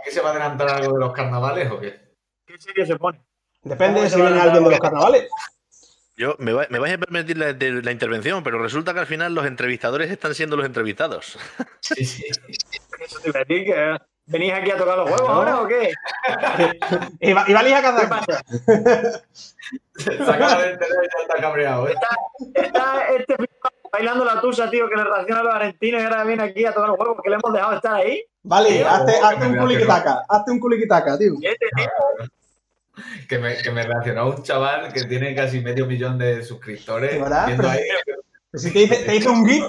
¿Aquí se va a adelantar algo de los carnavales o qué? ¿Qué serio se pone? Depende ¿Cómo de se si a viene alguien de los carnavales. Yo me, va- me vais a permitir la, de- la intervención, pero resulta que al final los entrevistadores están siendo los entrevistados. Sí, sí. Eso te iba a decir que venís aquí a tocar los huevos No. ahora o qué? Y y va a liar ¿Qué cada pasa? Se acaba de enterar y ya está cabreado, ¿eh? Está este flipado bailando la tusa, tío, que le reacciona a los argentinos y ahora viene aquí a tocar los huevos que le hemos dejado estar ahí. Vale, hazte, un culiquitaca. Hazte un culiquitaca, tío. Este tío, Que me, que me reaccionó un chaval que tiene casi medio millón de suscriptores. ¿De verdad? Pero- ahí, Si te, hice- te hizo un GIF,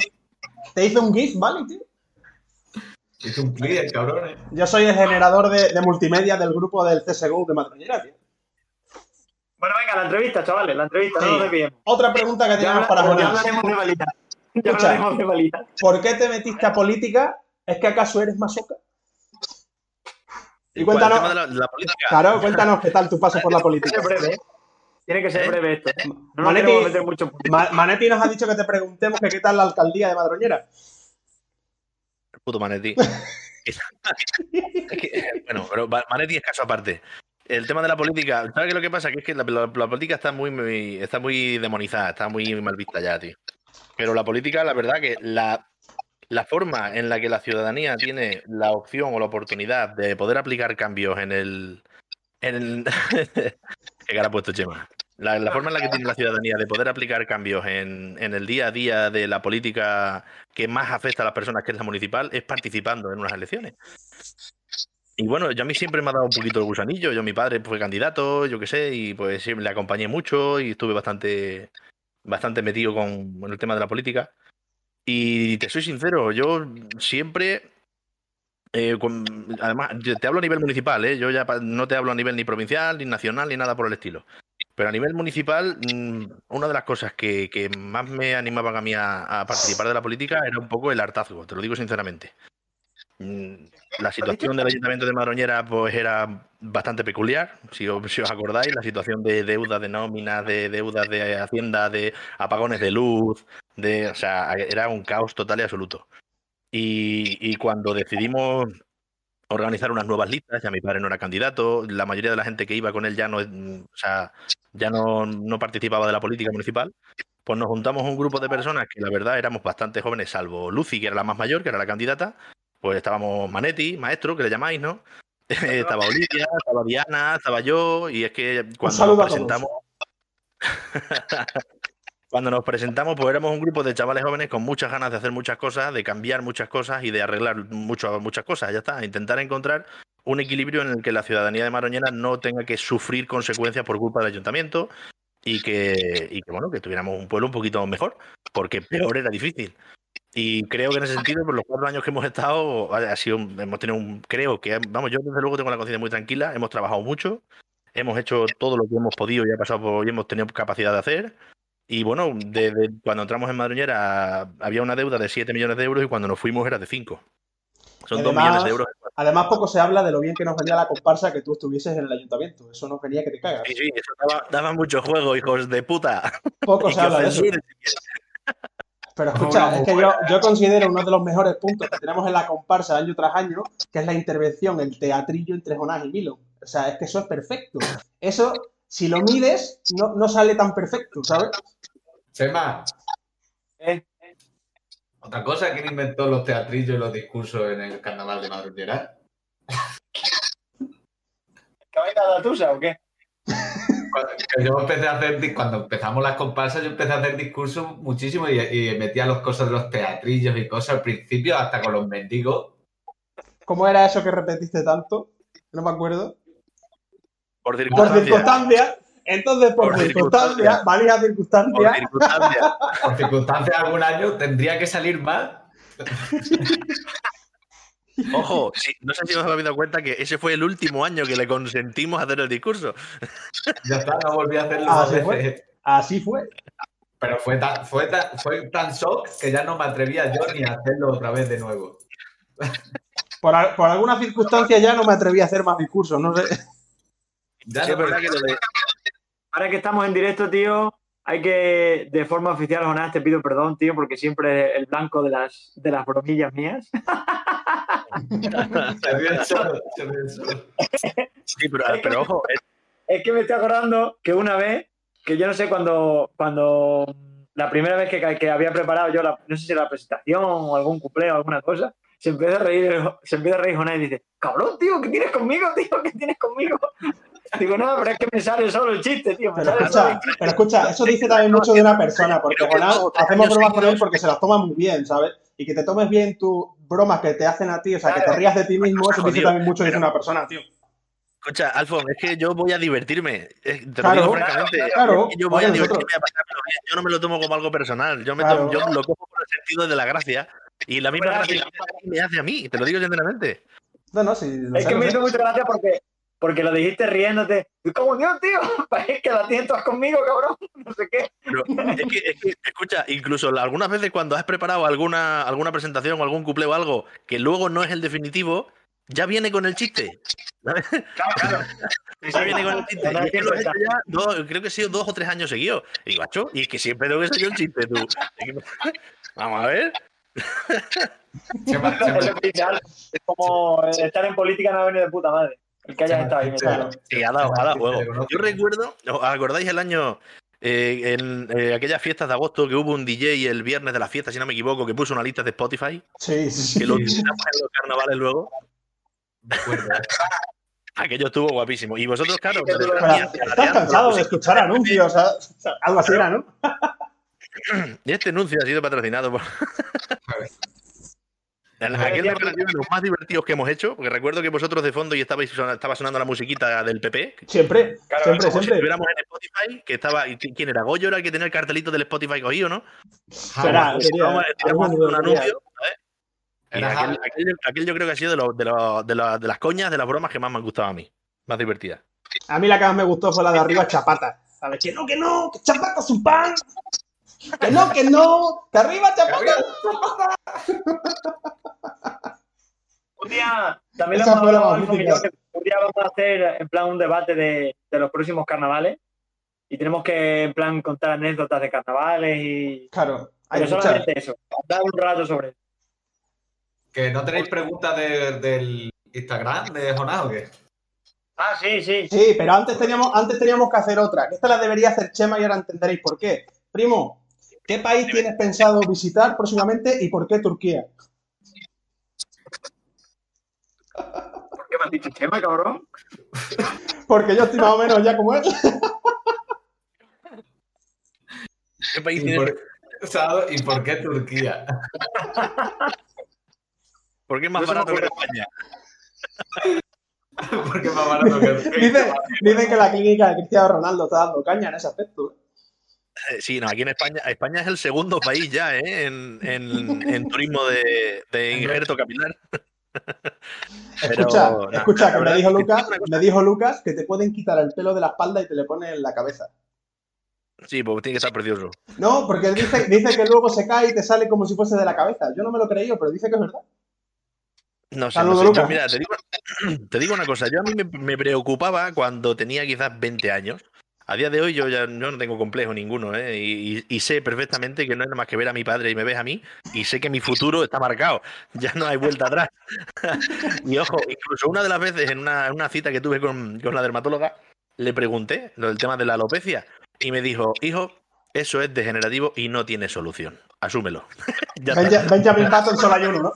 te hizo un GIF, ¿vale, tío? hizo un clip, el cabrón, ¿eh? Yo soy el generador de, de multimedia del grupo del CSGO de Madrid, tío. Bueno, venga, la entrevista, chavales, la entrevista, Sí. no nos desviemos. Otra pregunta que Ya, tenemos para ya Jonás. hablaremos de balita. Ya Escucha. hablaremos de balita. ¿Por qué te metiste a política? ¿Es que acaso eres masoca? Y cuéntanos, El tema de la, la política. claro, cuéntanos qué tal tu paso por la Tiene que política. ser breve, ¿eh? Tiene que ser ¿Eh? breve esto. ¿eh? No nos Manetti- queremos meter mucho en política. Ma- Manetti nos ha dicho que te preguntemos que qué tal la alcaldía de Madroñera. Puto Manetti. Es que, bueno, pero Manetti es caso aparte. El tema de la política, ¿sabes qué lo que pasa? Que es que la, la- la política está muy, muy- está muy demonizada, está muy mal vista ya, tío. Pero la política, la verdad que la, la forma en la que la ciudadanía tiene la opción o la oportunidad de poder aplicar cambios en el... En el ¿Qué cara ha puesto Chema? La, forma en la que tiene la ciudadanía de poder aplicar cambios en, en el día a día de la política que más afecta a las personas, que es la municipal, es participando en unas elecciones. Y bueno, yo a mí siempre me ha dado un poquito el gusanillo. Yo, mi padre fue candidato, yo qué sé, y pues sí, le acompañé mucho y estuve bastante, bastante metido con el tema de la política. Y te soy sincero, yo siempre. eh, además, te hablo a nivel municipal, ¿eh? yo ya no te hablo a nivel ni provincial, ni nacional, ni nada por el estilo. Pero a nivel municipal, mm, una de las cosas que, que más me animaban a mí a participar de la política era un poco el hartazgo, te lo digo sinceramente. Mm, la situación del Ayuntamiento de Madroñera pues era bastante peculiar, si os, si os acordáis, la situación de deuda de nóminas, de deudas de Hacienda, de apagones de luz, de, o sea, era un caos total y absoluto. Y, y cuando decidimos organizar unas nuevas listas, ya mi padre no era candidato, la mayoría de la gente que iba con él ya no, o sea, ya no, no participaba de la política municipal, pues nos juntamos un grupo de personas que la verdad éramos bastante jóvenes, salvo Lucy, que era la más mayor, que era la candidata, pues estábamos Manetti, maestro, que le llamáis, ¿no? estaba Olivia, estaba Diana, estaba yo, y es que cuando nos presentamos... Cuando nos presentamos, pues éramos un grupo de chavales jóvenes con muchas ganas de hacer muchas cosas, de cambiar muchas cosas y de arreglar mucho, muchas cosas. Ya está, intentar encontrar un equilibrio en el que la ciudadanía de Maroñera no tenga que sufrir consecuencias por culpa del ayuntamiento y que, y que, bueno, que tuviéramos un pueblo un poquito mejor, porque peor era difícil. Y creo que en ese sentido, por los cuatro años que hemos estado, ha sido, hemos tenido un, creo que, vamos, yo desde luego tengo la conciencia muy tranquila, hemos trabajado mucho, hemos hecho todo lo que hemos podido y ha pasado por, y hemos tenido capacidad de hacer. Y bueno, desde cuando entramos en Madroñera había una deuda de 7 millones de euros y cuando nos fuimos era de 5. Son 2 Además- millones de euros. Además, poco se habla de lo bien que nos venía la comparsa que tú estuvieses en el ayuntamiento. Eso nos venía que te cagas. Sí, sí, eso daba, daba mucho juego, hijos de puta. Poco se habla de eso. Pero escucha, es que yo, yo considero uno de los mejores puntos que tenemos en la comparsa año tras año, que es la intervención, el teatrillo entre Jonás y Milo. O sea, es que eso es perfecto. Eso, si lo mides, no, no sale tan perfecto, ¿sabes? Chema, ¿Eh? otra cosa, ¿quién inventó los teatrillos y los discursos en el carnaval de Madroñera? ¿Que vais a la tusa o qué? Yo empecé a hacer, cuando empezamos las comparsas, yo empecé a hacer discursos muchísimo y, y metía las cosas de los teatrillos y cosas al principio, hasta con los mendigos. ¿Cómo era eso que repetiste tanto? No me acuerdo. Por Por circunstancias. circunstancias. Entonces, por, Por circunstancias, circunstancias. valía Por circunstancias. circunstancias. Por circunstancias, algún año tendría que salir mal. Ojo, sí, no sé si os habéis dado cuenta que ese fue el último año que le consentimos hacer el discurso. Ya está, no volví a hacerlo Ah, más ¿sí fue? Así fue. Pero fue tan, fue, tan, fue tan shock que ya no me atrevía yo ni a hacerlo otra vez de nuevo. Por, por alguna circunstancia ya no me atreví a hacer más discursos, no sé. Ya Sí, no verdad que lo de, Ahora que estamos en directo, tío, hay que, de forma oficial, Jonás, te pido perdón, tío, porque siempre el blanco de las, de las bromillas mías. Se ríe solo, se ríe solo. sí, pero, pero ojo, es- Es que me estoy acordando que una vez, que yo no sé cuando, cuando la primera vez que, que había preparado yo, la, no sé si la presentación o algún cumpleaños o alguna cosa, se empieza a reír, se empieza a reír Jonás y dice, cabrón, tío, ¿qué tienes conmigo, tío? ¿Qué tienes conmigo? Digo, no, pero es que me sale solo el chiste, tío. Me Pero sale solo el escucha, pero escucha, eso dice también mucho de una persona, porque Jonás, hacemos bromas con él porque se las toma muy bien, ¿sabes? Y que te tomes bien tus bromas que te hacen a ti, o sea, que te rías de ti mismo, eso dice también mucho de una persona, tío. escucha, Alfon, es que yo voy a divertirme. Eh, Te lo Claro, digo francamente. claro, yo voy a divertirme a pasármelo bien. Yo no me lo tomo como algo personal. Yo, me Claro. tomo- yo lo cojo por el sentido de la gracia. Y la misma Pero gracia me hace a mí, te lo digo sinceramente. No, no, sí. Es que me hizo mucha gracia porque, porque lo dijiste riéndote. Y como Dios, tío, es que la tienes todas conmigo, cabrón. No sé qué. Pero es que, es que, escucha, incluso algunas veces cuando has preparado alguna, alguna presentación o algún cupleo o algo que luego no es el definitivo, ya viene con el chiste. ¿sabes? Claro, claro. Sí, Ya sí. viene con el chiste. No, no, Y es que lo he siempre hecho ya dos- creo que ha sido dos o tres años seguidos. Y digo, "Acho, y que siempre tengo que ser yo el chiste, tú. Es Vamos a ver. Es. Es como estar en política no ha venido de puta madre. El que Chema, estado ahí. Sí, ha dado, ha dado juego. Yo recuerdo, ¿os acordáis el año, eh, en eh, aquellas fiestas de agosto que hubo un DJ el viernes de la fiesta, si no me equivoco, que puso una lista de Spotify, Sí, sí, que lo utilizamos en los carnavales luego? me acuerdo. Aquello estuvo guapísimo. Y vosotros, claro, Sí, Pero, estás cansado de escuchar anuncios, o sea, o sea, algo así era, ¿no? Y este anuncio ha sido patrocinado por. Aquel sido de los más divertidos que hemos hecho, porque recuerdo que vosotros de fondo y estabais estaba sonando la musiquita del PP, Siempre, Claro, siempre, como si siempre. estuviéramos en Spotify, que estaba. y ¿Quién era? Goyo era el que tenía el cartelito del Spotify cogido, ¿no? Haciendo un anuncio, Era aquel, Javi. aquel- aquel yo creo que ha sido de, los- de, los- de, las- de las coñas, de las bromas que más me han gustado a mí. Más divertidas. A mí la que más me gustó fue la de arriba, chapata. ¿Sabes? Que no, que no, que chapata es un pan. Que no, que no, que arriba, chapata. Turquía también lo hemos hablado que en Turquía vamos a hacer en plan un debate de, de los próximos carnavales y tenemos que en plan contar anécdotas de carnavales y Claro. Pero solamente eso, dar un rato sobre eso. ¿Que no tenéis preguntas de- del Instagram de Jonás o qué? Ah, sí, sí. Sí, pero antes teníamos, antes teníamos que hacer otra. que Esta la debería hacer Chema y ahora entenderéis por qué. Primo, ¿qué país tienes pensado visitar próximamente y por qué Turquía? ¿Por qué me has dicho Chema, cabrón? Porque yo estoy más o menos ya como él. ¿Qué país ¿Y tiene- por, ¿y por qué Turquía? ¿Por qué es más No barato que. España? Porque es más barato que Dicen, dicen que la clínica de Cristiano Ronaldo está dando caña en ese aspecto. ¿eh? Eh, Sí, no, aquí en España, España es el segundo país ya, ¿eh? En, en- en turismo de, de injerto capilar. Pero, Escucha, no, escucha, que me dijo Lucas, me dijo Lucas que te pueden quitar el pelo de la espalda y te le ponen en la cabeza. Sí, porque tiene que estar precioso. No, porque él dice, dice que luego se cae y te sale como si fuese de la cabeza. Yo no me lo he creído, pero dice que es verdad. No sé, Saludo, no sé. Yo, Lucas. mira, te digo, te digo una cosa. Yo a mí me, me preocupaba cuando tenía quizás 20 años. A día de hoy yo ya yo no tengo complejo ninguno, ¿eh? Y, sé perfectamente que no es nada más que ver a mi padre y me ves a mí y sé que mi futuro está marcado. Ya no hay vuelta atrás. y ojo, incluso una de las veces en una, en una cita que tuve con, con la dermatóloga, le pregunté lo del tema de la alopecia y me dijo, hijo, eso es degenerativo y no tiene solución. Asúmelo. ya Benjamin Button solo hay uno, ¿no?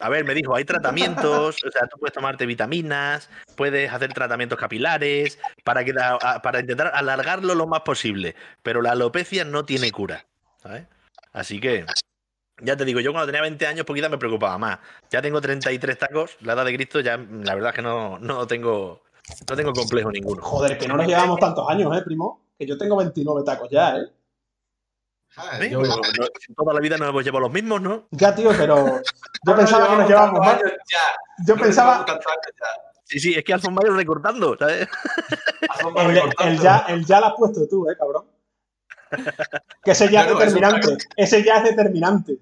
A ver, me dijo, hay tratamientos, o sea, tú puedes tomarte vitaminas, puedes hacer tratamientos capilares para, que para intentar alargarlo lo más posible, pero la alopecia no tiene cura, ¿sabes? Así que, ya te digo, yo cuando tenía 20 años poquita me preocupaba más. Ya tengo 33 tacos, la edad de Cristo, ya la verdad es que no, no tengo no tengo complejo ninguno. Joder, que no nos llevamos tantos años, ¿eh, primo? Que yo tengo 29 tacos ya, ¿eh? Ah, yo- No- no- toda la vida nos hemos llevado los mismos, ¿no? Ya, tío, pero yo pensaba que nos llevábamos más. Yo pensaba. Sí, sí, es que Alfonso Mayo recortando, ¿sabes? El, recortando. el ya, el ya lo has puesto tú, ¿eh, cabrón? Que ese ya es eso determinante. Ese ya es determinante.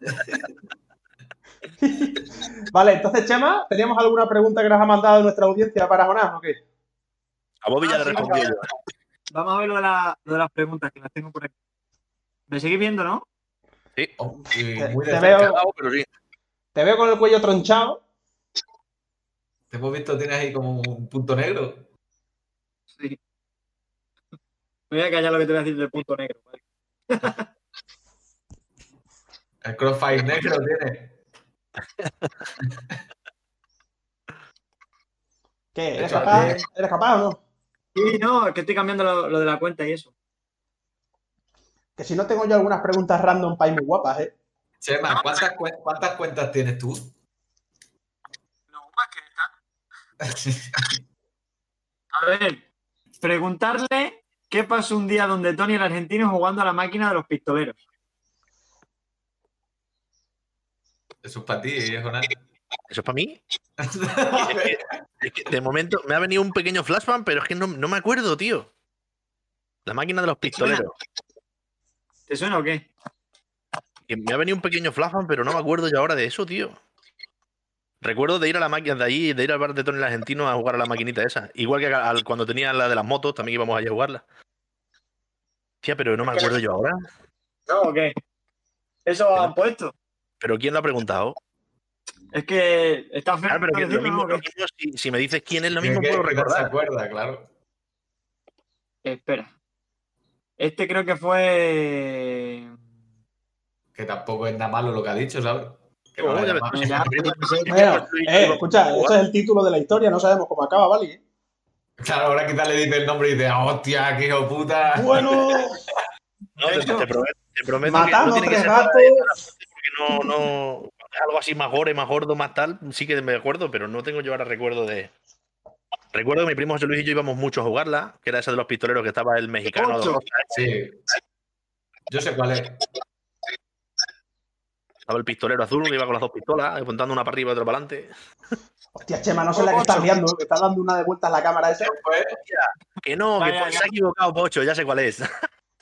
vale, entonces, Chema, ¿teníamos alguna pregunta que nos ha mandado nuestra audiencia para Jonás o qué? A Bobby ya Ah, le sí, respondí yo. Vamos a ver lo de, la- lo de las preguntas que las tengo por aquí. ¿Me seguís viendo, no? Oh, sí, Te- te veo- Cagao, pero sí. Te veo con el cuello tronchado. Te hemos visto, tienes ahí como un punto negro. Sí. Me voy a callar lo que te voy a decir del punto negro. ¿vale? El crossfire negro tiene. ¿Qué? ¿Eres capaz? ¿Eres capaz o no? Sí, no, es que estoy cambiando lo, lo de la cuenta y eso. Que si no tengo yo algunas preguntas random para ir muy guapas, ¿eh? Chema, ¿cuántas, cuántas cuentas tienes tú? No, más que A ver, preguntarle qué pasó un día donde Tony el argentino jugando a la máquina de los pistoleros. Eso es para ti, ¿eh, Jonás? ¿Eso es para mí? Es que- es que de momento me ha venido un pequeño flashback, pero es que no, no me acuerdo, tío. La máquina de los pistoleros. ¿Te suena o qué? Que me ha venido un pequeño flashback, pero no me acuerdo yo ahora de eso, tío. Recuerdo de ir a la máquina de allí, de ir al bar de Tony el Argentino a jugar a la maquinita esa. Igual que al- cuando tenía la de las motos, también íbamos allí a jugarla. Tía, pero no me acuerdo yo ahora. ¿No o qué? Eso han puesto. ¿Pero quién lo ha preguntado? Es que está feo. Pero que lo decirlo, mismo, ¿no? lo mismo si, si me dices quién es, lo mismo que- puedo que no se recordar. acuerda, claro. Espera. Este creo que fue. Que tampoco es nada malo lo que ha dicho, ¿sabes? Eh, escucha, sí. esto es el título de la historia, no sabemos cómo acaba, ¿vale? Claro, ahora quizás le dice el nombre y dice, hostia, qué hijo puta. Bueno, No, te, te prometo, te prometo matando que no tiene que tres ser nada gatos. porque no, no. Algo así más gore, más gordo, más tal, sí que me acuerdo, pero no tengo yo ahora recuerdo de. Recuerdo que mi primo José Luis y yo íbamos mucho a jugarla, que era esa de los pistoleros que estaba el mexicano. Ocho. Sí. Yo sé cuál es. Estaba el pistolero azul que iba con las dos pistolas, apuntando una para arriba y otra para adelante. Hostia, Chema, no sé la que estás viendo, que está dando una de vueltas la cámara esa. Pues, Que no, que Vaya, se ha equivocado, Pocho, ya sé cuál es.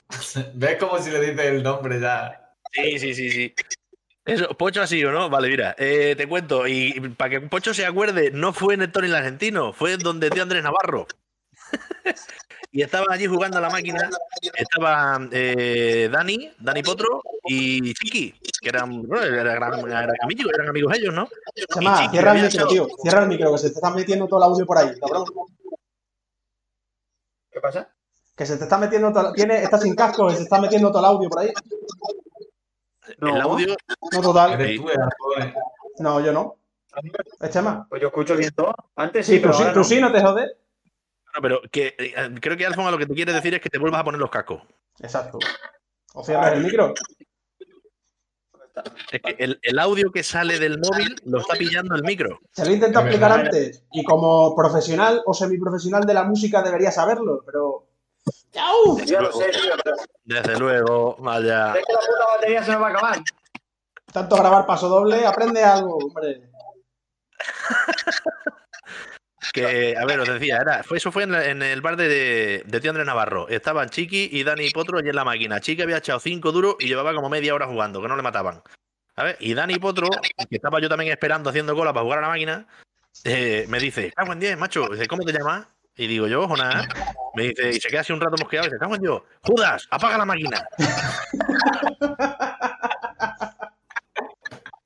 ¿Ves como si le dice el nombre ya? Sí, sí, sí, sí. Eso, Pocho ha sido, ¿no? Vale, mira, eh, te cuento. Y para que Pocho se acuerde, no fue en el Tony el argentino, fue donde tío Andrés Navarro. y estaban allí jugando a la máquina. Estaban eh, Dani, Dani Potro y Chiqui, que eran, bueno, eran, eran amigos, eran amigos ellos, ¿no? Chema, Chiqui cierra el micro, tío. Cierra el micro, que se te está metiendo todo el audio por ahí, cabrón. ¿Qué pasa? Que se te está metiendo todo... Tiene, está sin casco, que se está metiendo todo el audio por ahí. El audio, No, total. Eres tú, eras tú. No, yo no. ¿Es Chema? Pues yo escucho bien todo. Antes sí, Sí, tú pero sí, ahora tú no. sí, no te jodes. bueno, pero que eh, creo que Alfonso lo que te quiere decir es que te vuelvas a poner los cascos. Exacto. O cierras el micro. Es que el, el audio que sale del móvil lo está pillando el micro. Se lo he intentado Es explicar antes. Y como profesional o semiprofesional de la música debería saberlo, pero. ¡Chau! Yo lo sé, tío, pero Desde luego, vaya. es que la puta batería se me va a acabar. Tanto grabar paso doble, aprende algo, hombre. Que, a ver, os decía, era, fue, eso fue en, la- en el bar de, de tío Andrés Navarro. Estaban Chiqui y Dani Potro allí en la máquina. Chiqui había echado cinco duros y llevaba como media hora jugando, que no le mataban. ¿Sabes? Y Dani Potro, que estaba yo también esperando haciendo cola para jugar a la máquina, eh, me dice, cago en 10, macho. ¿cómo te llamas? Y digo yo, Jonás. Me dice, y se queda así un rato mosqueado y dice, cago en Dios, Judas, apaga la máquina.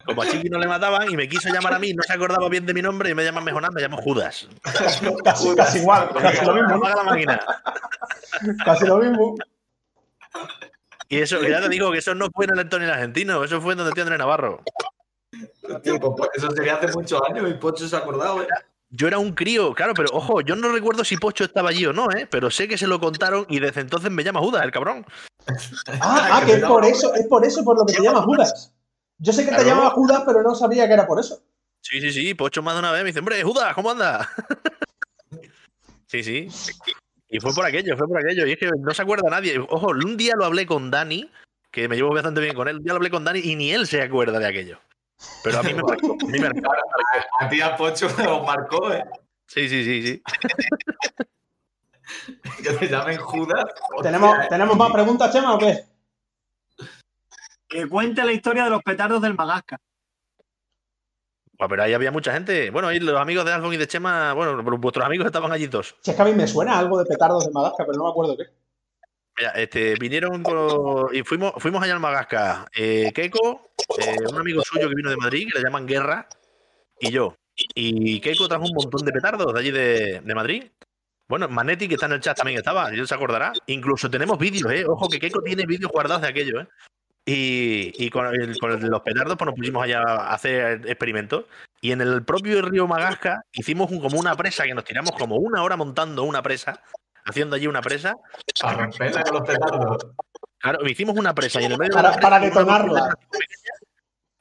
Como a Chiqui no le mataban y me quiso llamar a mí, no se acordaba bien de mi nombre y me llaman Jonás, me llamo Judas. Casi, casi igual, casi lo mismo. Apaga la máquina. Casi lo mismo. Y eso, ya te digo que eso no fue en el Antonio argentino, eso fue en donde tío Andrés Navarro. Tío, pues, pues, eso sería hace muchos años y Pocho se ha acordado, ¿eh? Yo era un crío, claro, pero ojo, yo no recuerdo si Pocho estaba allí o no, ¿eh? Pero sé que se lo contaron y desde entonces me llama Judas, el cabrón. Ah, ah, que es por eso, es por eso por lo que te llamas Judas. Yo sé que te llamaba Judas, pero no sabía que era por eso. Sí, sí, sí, Pocho más de una vez me dice, hombre, Judas, ¿cómo andas? sí, sí. Y fue por aquello, fue por aquello. Y es que no se acuerda nadie. Ojo, un día lo hablé con Dani, que me llevo bastante bien con él. Un día lo hablé con Dani y ni él se acuerda de aquello. Pero a mí me marcó. A mí me marcó. A ti a Pocho os marcó, ¿eh? Sí, sí, sí, sí. Que te llamen Judas. ¿Tenemos, ¿eh? ¿Tenemos más preguntas, Chema, o qué? Que cuente la historia de los petardos del Magasca. Buah, pero ahí había mucha gente. Bueno, ahí los amigos de Alfon y de Chema, bueno, vuestros amigos estaban allí todos. Si es que a mí me suena algo de petardos de Madagascar, pero no me acuerdo qué. Este, vinieron y fuimos, fuimos allá al Magasca. Eh, Keiko, eh, un amigo suyo que vino de Madrid, que le llaman Guerra, y yo. Y Keiko trajo un montón de petardos de allí de, de Madrid. Bueno, Manetti, que está en el chat, también estaba, y él se acordará. Incluso tenemos vídeos, ¿eh? Ojo, que Keiko tiene vídeos guardados de aquello, ¿eh? Y, con, los petardos, pues nos pusimos allá a hacer experimentos. Y en el propio río Magasca hicimos como una presa, que nos tiramos como una hora montando una presa, haciendo allí una presa. A romperla con los petardos. Claro, hicimos una presa y en el medio Para- de la para presa, detonarla.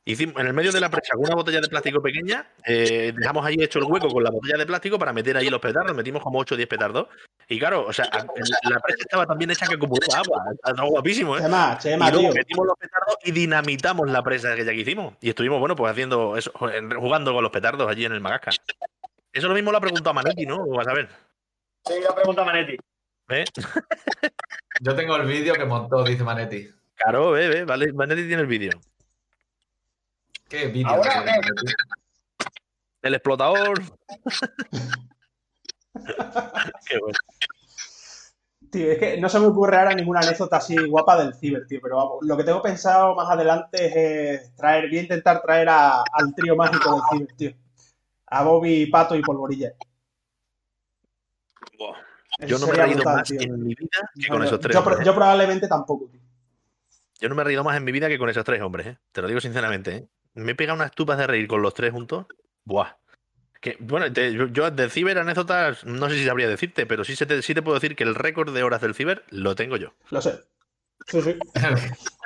Hicimos, en el medio de la presa con una botella de plástico pequeña, eh, dejamos ahí hecho el hueco con la botella de plástico para meter ahí los petardos, metimos como 8 o 10 petardos. Y claro, o sea, la presa estaba tan bien hecha que acumulaba agua. Estaba guapísimo, ¿eh? Chema, Y Chema, luego tío. metimos los petardos y dinamitamos la presa que ya que hicimos. Y estuvimos, bueno, pues haciendo eso, jugando con los petardos allí en el Magasca. Eso lo mismo lo ha preguntado Manetti, ¿no? Vas a ver. Sí, la pregunta Manetti. ¿eh? Yo tengo el vídeo que montó, dice Manetti. Claro, ve, ve, vale, Manetti tiene el vídeo. ¿Qué vídeo? Ahora. El explotador. Qué bueno. Tío, es que no se me ocurre ahora ninguna anécdota así guapa del ciber, tío. Pero vamos, lo que tengo pensado más adelante es eh, traer, voy a intentar traer a- al trío mágico del ciber, tío. A Bobby, Pato y Polvorilla. Yo no me he reído brutal, más tío. en mi vida que No, con yo- esos tres yo, hombres. ¿eh? yo probablemente tampoco, tío. Yo no me he reído más en mi vida que con esos tres hombres, ¿eh? Te lo digo sinceramente, ¿eh? Me he pegado unas tupas de reír con los tres juntos. Buah. Que, bueno, te- yo, yo de ciber anécdotas no sé si sabría decirte, pero sí, se te, sí te puedo decir que el récord de horas del ciber lo tengo yo. Lo sé. Sí, sí.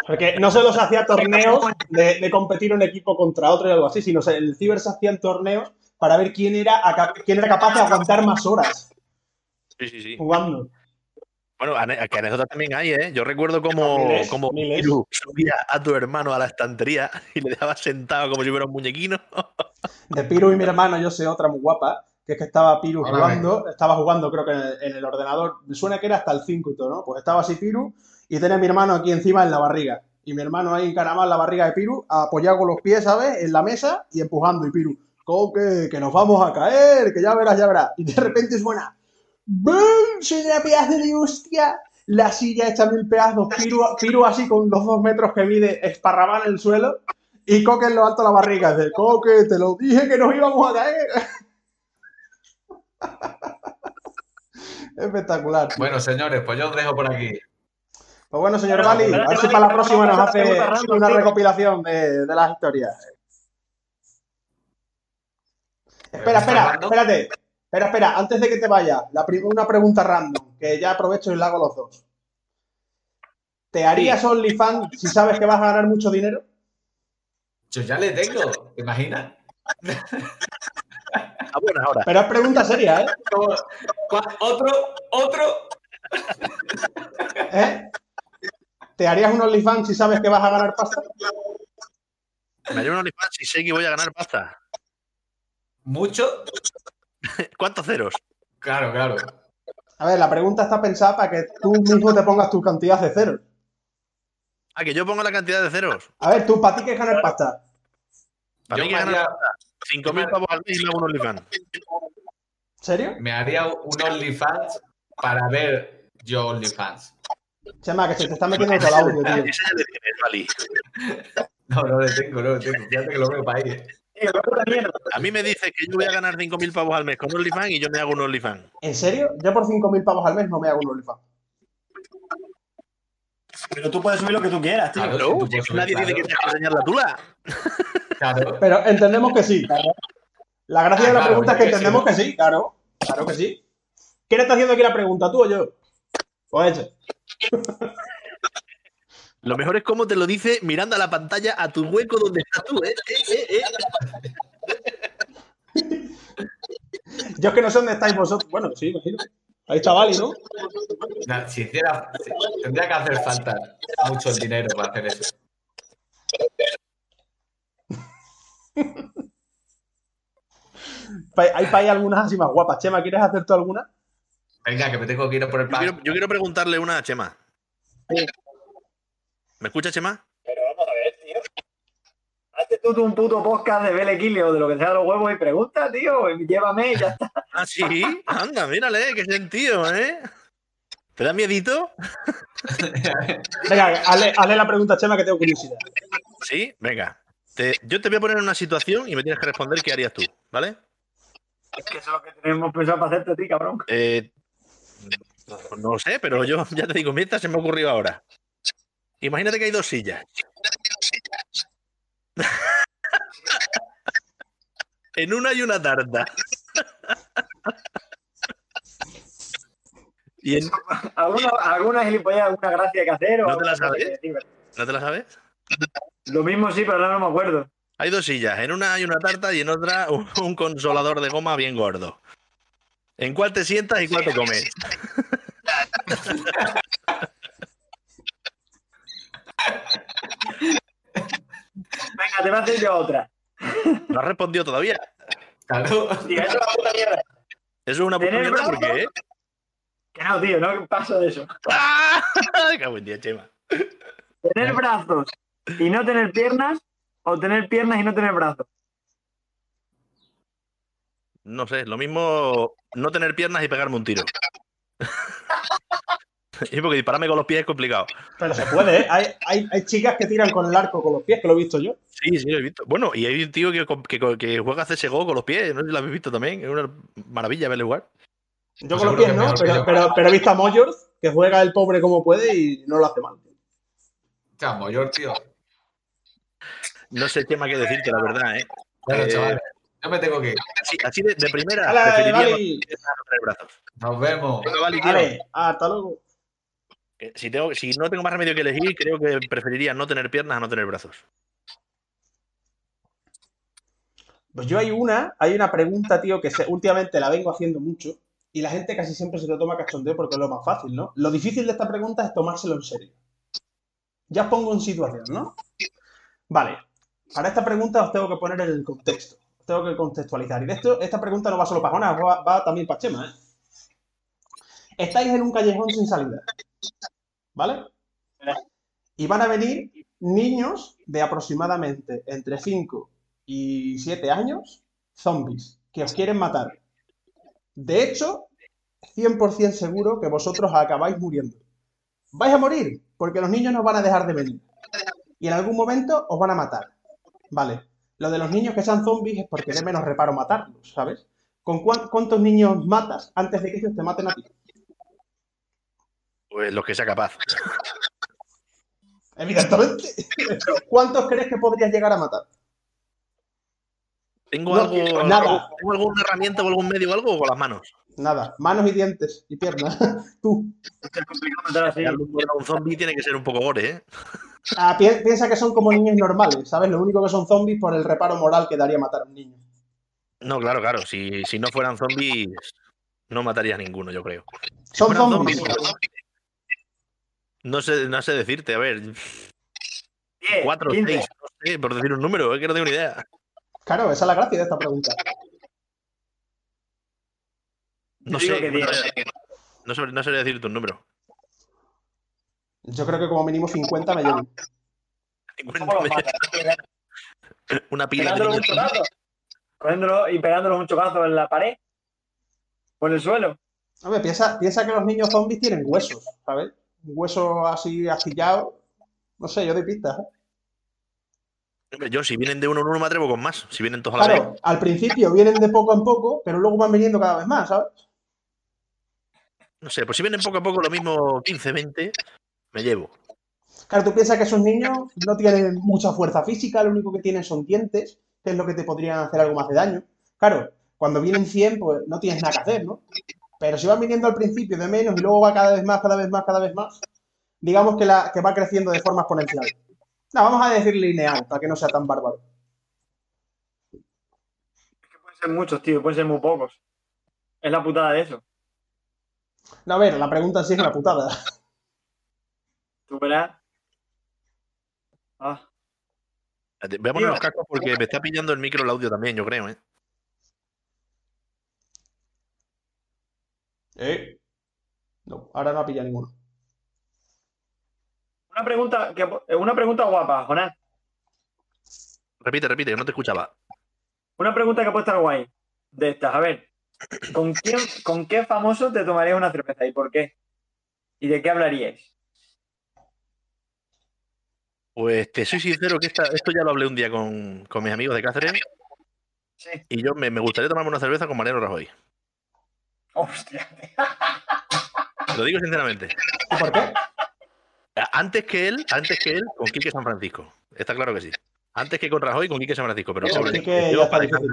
Porque no solo se hacía torneos de, de competir un equipo contra otro y algo así, sino el ciber se hacían torneos para ver quién era, quién era capaz de aguantar más horas Sí, sí, sí. jugando. Bueno, que anécdotas también hay, ¿eh? Yo recuerdo como, Miles, como miles. Piru subía a tu hermano a la estantería y le dejaba sentado como si fuera un muñequino. De Piru y mi hermano, yo sé otra muy guapa, que es que estaba Piru jugando, estaba jugando creo que en el, en el ordenador, me suena que era hasta el 5 y todo, ¿no? Pues estaba así Piru y tenía a mi hermano aquí encima en la barriga. Y mi hermano ahí encaramado en la barriga de Piru, apoyado con los pies, ¿sabes? En la mesa y empujando. Y Piru, Coque, que nos vamos a caer, que ya verás, ya verás. Y de repente suena, ¡Bum! Soy una pedazo de hostia. La silla hecha mil pedazos, Piru, Piru así con los dos metros que mide, esparramada en el suelo. Y Coque en lo alto de la barriga. Dice, Coque, te lo dije que nos íbamos a caer. Espectacular. tío. Bueno, señores, pues yo os dejo por aquí. Pues bueno, señor Bali, a ver si para la próxima no, nos no, hace una recopilación de, de las historias. Espera, espera, espérate. Espera, espera, antes de que te vaya, la una pregunta random, que ya aprovecho y la hago los dos. ¿Te harías OnlyFans si sabes que vas a ganar mucho dinero? Yo ya le tengo, ¿te imaginas? A buenas horas. Pero es pregunta seria, ¿eh? Como- Otro, otro. ¿Eh? ¿Te harías un OnlyFans si sabes que vas a ganar pasta? Me haría un OnlyFans si sé que voy a ganar pasta. ¿Mucho? ¿Cuántos ceros? Claro, claro. A ver, la pregunta está pensada para que tú mismo te pongas tu cantidad de ceros. Ah, que yo pongo la cantidad de ceros. A ver, tú, ¿para ti qué es ganar pasta? Para Yo mí que ganar haría, pasta. 5.000 pavos al mes y hago un OnlyFans. ¿Serio? me haría un OnlyFans para ver yo OnlyFans. Chema, que se te está metiendo todo el audio, tío. No, no le tengo, no le tengo. Fíjate que lo veo para ahí. Puta mierda. A mí me dice que yo voy a ganar 5.000 pavos al mes con OnlyFans y yo me hago un OnlyFans. ¿En serio? Yo por 5.000 pavos al mes no me hago un OnlyFans. Pero tú puedes subir lo que tú quieras, tío. Claro, tú subir, nadie dice que claro. que enseñar la tula. Claro. Pero entendemos que sí. La gracia Ah, de la claro, pregunta es que entendemos que sí, claro. Claro que sí. ¿Quién está haciendo aquí la pregunta, tú o yo? Pues hecho. Lo mejor es cómo te lo dice mirando a la pantalla a tu hueco donde estás tú, ¿eh? Eh, eh, eh. Yo es que no sé dónde estáis vosotros. Bueno, sí, imagino. Ahí está Bali, ¿no? Si hiciera, si- tendría que hacer falta mucho el dinero para hacer eso. Hay para ahí algunas así más guapas. Chema, ¿quieres hacer tú alguna? Venga, que me tengo que ir a por el Yo, pan. quiero, yo quiero preguntarle una a Chema. Sí. ¿Me escucha, Chema? Pero vamos a ver, tío. Hazte tú un puto podcast de Bele o de lo que sea los huevos y pregunta, tío. Llévame y ya está. Ah, sí. Anda, mírale, qué sentido, ¿eh? ¿Te da miedito? Venga, hazle, hazle la pregunta Chema que tengo curiosidad. Sí, venga. Te- yo te voy a poner en una situación y me tienes que responder qué harías tú, ¿vale? Es que eso es lo que tenemos pensado para hacerte a ti, cabrón. Eh, no lo sé, pero yo ya te digo, mientras se me ha ocurrido ahora. Imagínate que hay dos sillas. en una hay una tarta. y en... ¿Alguna, alguna gilipollez, alguna gracia que hacer? ¿No te la sabes? ¿No te la sabes? Lo mismo sí, pero ahora no me acuerdo. Hay dos sillas. En una hay una tarta y en otra un, un consolador de goma bien gordo. ¿En cuál te sientas y cuál te comes? Venga, te voy a hacer yo otra. ¿No has respondido todavía? Claro. Tío, eso es una puta mierda. Eso es una puta ¿Tener mierda porque... Que no, tío, no paso de eso. ¡Ah! ¡Qué buen día, Chema! Tener brazos y no tener piernas, o tener piernas y no tener brazos. No sé, lo mismo no tener piernas y pegarme un tiro. y porque dispararme con los pies es complicado. Pero se puede, ¿eh? Hay, hay, hay chicas que tiran con el arco con los pies, que lo he visto yo. Sí, sí, lo he visto. Bueno, y hay un tío que, que, que juega CSGO con los pies, no sé si lo habéis visto también. Es una maravilla verle jugar. Yo Pues con los seguro pies que no, que pero, pero, pero he visto a Moyors, que juega el pobre como puede y no lo hace mal. Chamo, yo, tío. No sé qué decirte, la verdad, ¿eh? Bueno, Eh, chavales, yo me tengo que ir. Así, así de, de primera, tener brazos. Nos vemos. Vale, hasta luego. Eh, Si, tengo, si no tengo más remedio que elegir, creo que preferiría no tener piernas a no tener brazos. Pues yo hay una, hay una pregunta, tío, que últimamente la vengo haciendo mucho y la gente casi siempre se lo toma cachondeo porque es lo más fácil, ¿no? Lo difícil de esta pregunta es tomárselo en serio. Ya os pongo en situación, ¿no? Vale, para esta pregunta os tengo que poner en el contexto, os tengo que contextualizar. Y de esto, esta pregunta no va solo para Jonas, va, va también para Chema, ¿eh? Estáis en un callejón sin salida, ¿vale? Y van a venir niños de aproximadamente entre 5 y 7 años, zombies, que os quieren matar. De hecho, 100% seguro que vosotros acabáis muriendo. Vais a morir, porque los niños no van a dejar de venir. Y en algún momento os van a matar. Vale. Lo de los niños que sean zombies es porque de menos reparo matarlos, ¿sabes? ¿Con cuán- cuántos niños matas antes de que ellos te maten a ti? Pues los que sea capaz. Evidentemente. ¿Cuántos crees que podrías llegar a matar? ¿Tengo No, algo, nada. algo- ¿Tengo alguna herramienta o algún medio o algo o con las manos? Nada. Manos y dientes y piernas. Tú. Es complicado matar así. Darle un zombie tiene que ser un poco gore, ¿eh? Ah, pi- piensa que son como niños normales, ¿sabes? Lo único que son zombies por el reparo moral que daría matar a un niño. No, claro, claro. Si, si no fueran zombies, no mataría a ninguno, yo creo. Si Son zombies. No sé, no sé decirte, a ver, 10, cuatro, 15. seis, no sé, por decir un número, es que no tengo ni idea. Claro, esa es la gracia de esta pregunta. No sé, que no sabría- no sabría, no sabría decirte un número. Yo creo que como mínimo 50 me llevo. ¿Cómo los matas? Una pila de Pegándolo un niños. chocazo. Cogiéndolo y pegándolos un chocazo en la pared. O en el suelo. Hombre, piensa, piensa que los niños zombies tienen huesos, ¿sabes? Un hueso así astillado. No sé, yo doy pistas. ¿eh? Yo, si vienen de uno en uno, me atrevo con más. Si vienen todos a la Claro, vez. al principio vienen de poco en poco, pero luego van viniendo cada vez más, ¿sabes? No sé, pues si vienen poco a poco, lo mismo 15, 20, me llevo. Claro, tú piensas que esos niños no tienen mucha fuerza física, lo único que tienen son dientes, que es lo que te podrían hacer algo más de daño. Claro, cuando vienen 100, pues no tienes nada que hacer, ¿no? Pero si van viniendo al principio de menos y luego va cada vez más, cada vez más, cada vez más, digamos que, la, que va creciendo de forma exponencial. No, vamos a decir lineal, para que no sea tan bárbaro. Es que pueden ser muchos, tío. Pueden ser muy pocos. Es la putada de eso. No, a ver, la pregunta sí es una putada. Tú verás. Ah, Voy a poner los cascos porque me está pillando el micro el audio también, yo creo, ¿eh? ¿Eh? No, ahora no ha pillado ninguno. una pregunta, que, una pregunta guapa, Jonás. Repite, repite, que no te escuchaba. Una pregunta que puede estar guay. De estas, a ver. ¿Con quién, con qué famoso te tomarías una cerveza y por qué? ¿Y de qué hablaríais? Pues te soy sincero que esta- esto ya lo hablé un día con, con mis amigos de Cáceres Sí. y yo me, me gustaría tomarme una cerveza con Mariano Rajoy. Hostia. Te lo digo sinceramente. ¿Y por qué? Antes que él, antes que él, con Quique San Francisco. Está claro que sí. Antes que con Rajoy, con Quique San Francisco. Pero difícil.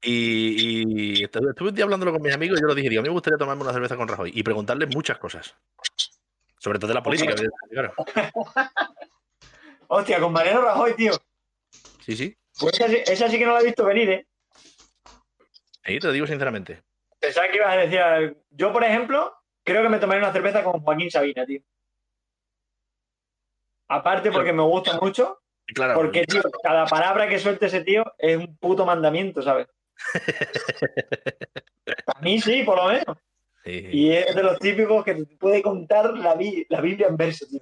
Y, y estuve un día hablándolo con mis amigos y yo lo dije, digo, a mí me gustaría tomarme una cerveza con Rajoy y preguntarle muchas cosas. Sobre todo de la política, claro. Hostia, con Mariano Rajoy, tío. Sí, sí. Pues esa, sí- esa sí que no la he visto venir, ¿eh? Ahí te lo digo sinceramente. Pensaba que ibas a decir. Yo, por ejemplo, creo que me tomaría una cerveza con Joaquín Sabina, tío. Aparte porque me gusta mucho, Claro, porque, tío, cada palabra que suelte ese tío es un puto mandamiento, ¿sabes? A mí sí, por lo menos. sí. Y es de los típicos que te puede contar la, bi- la Biblia en verso, tío.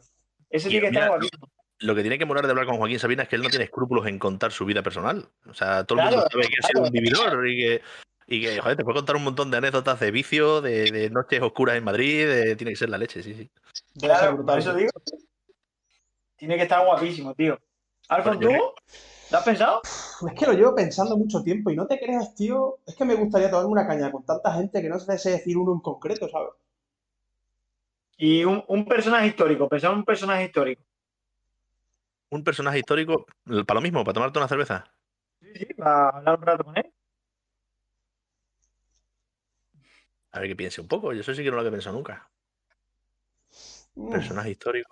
Ese Y que está guapísimo. lo que tiene que molar de hablar con Joaquín Sabina es que él no tiene escrúpulos en contar su vida personal. O sea, todo el mundo Claro, sabe que ha sido un vividor y que, y que, joder, te puede contar un montón de anécdotas de vicio, de, de noches oscuras en Madrid, de- tiene que ser la leche, sí, sí. Claro, por brutal. eso digo. Tiene que estar guapísimo, tío. Alfon, ¿tú? ¿Lo has pensado? Es que lo llevo pensando mucho tiempo y no te creas, tío. Es que me gustaría tomarme una caña con tanta gente que no sé decir uno en concreto, ¿sabes? Y un, un personaje histórico, pensaba en un personaje histórico. Un personaje histórico, para lo mismo, para tomarte una cerveza. Sí, sí, para hablar un rato con él. A ver que piense un poco, yo eso sí que no lo había pensado nunca. Mm. Personaje histórico.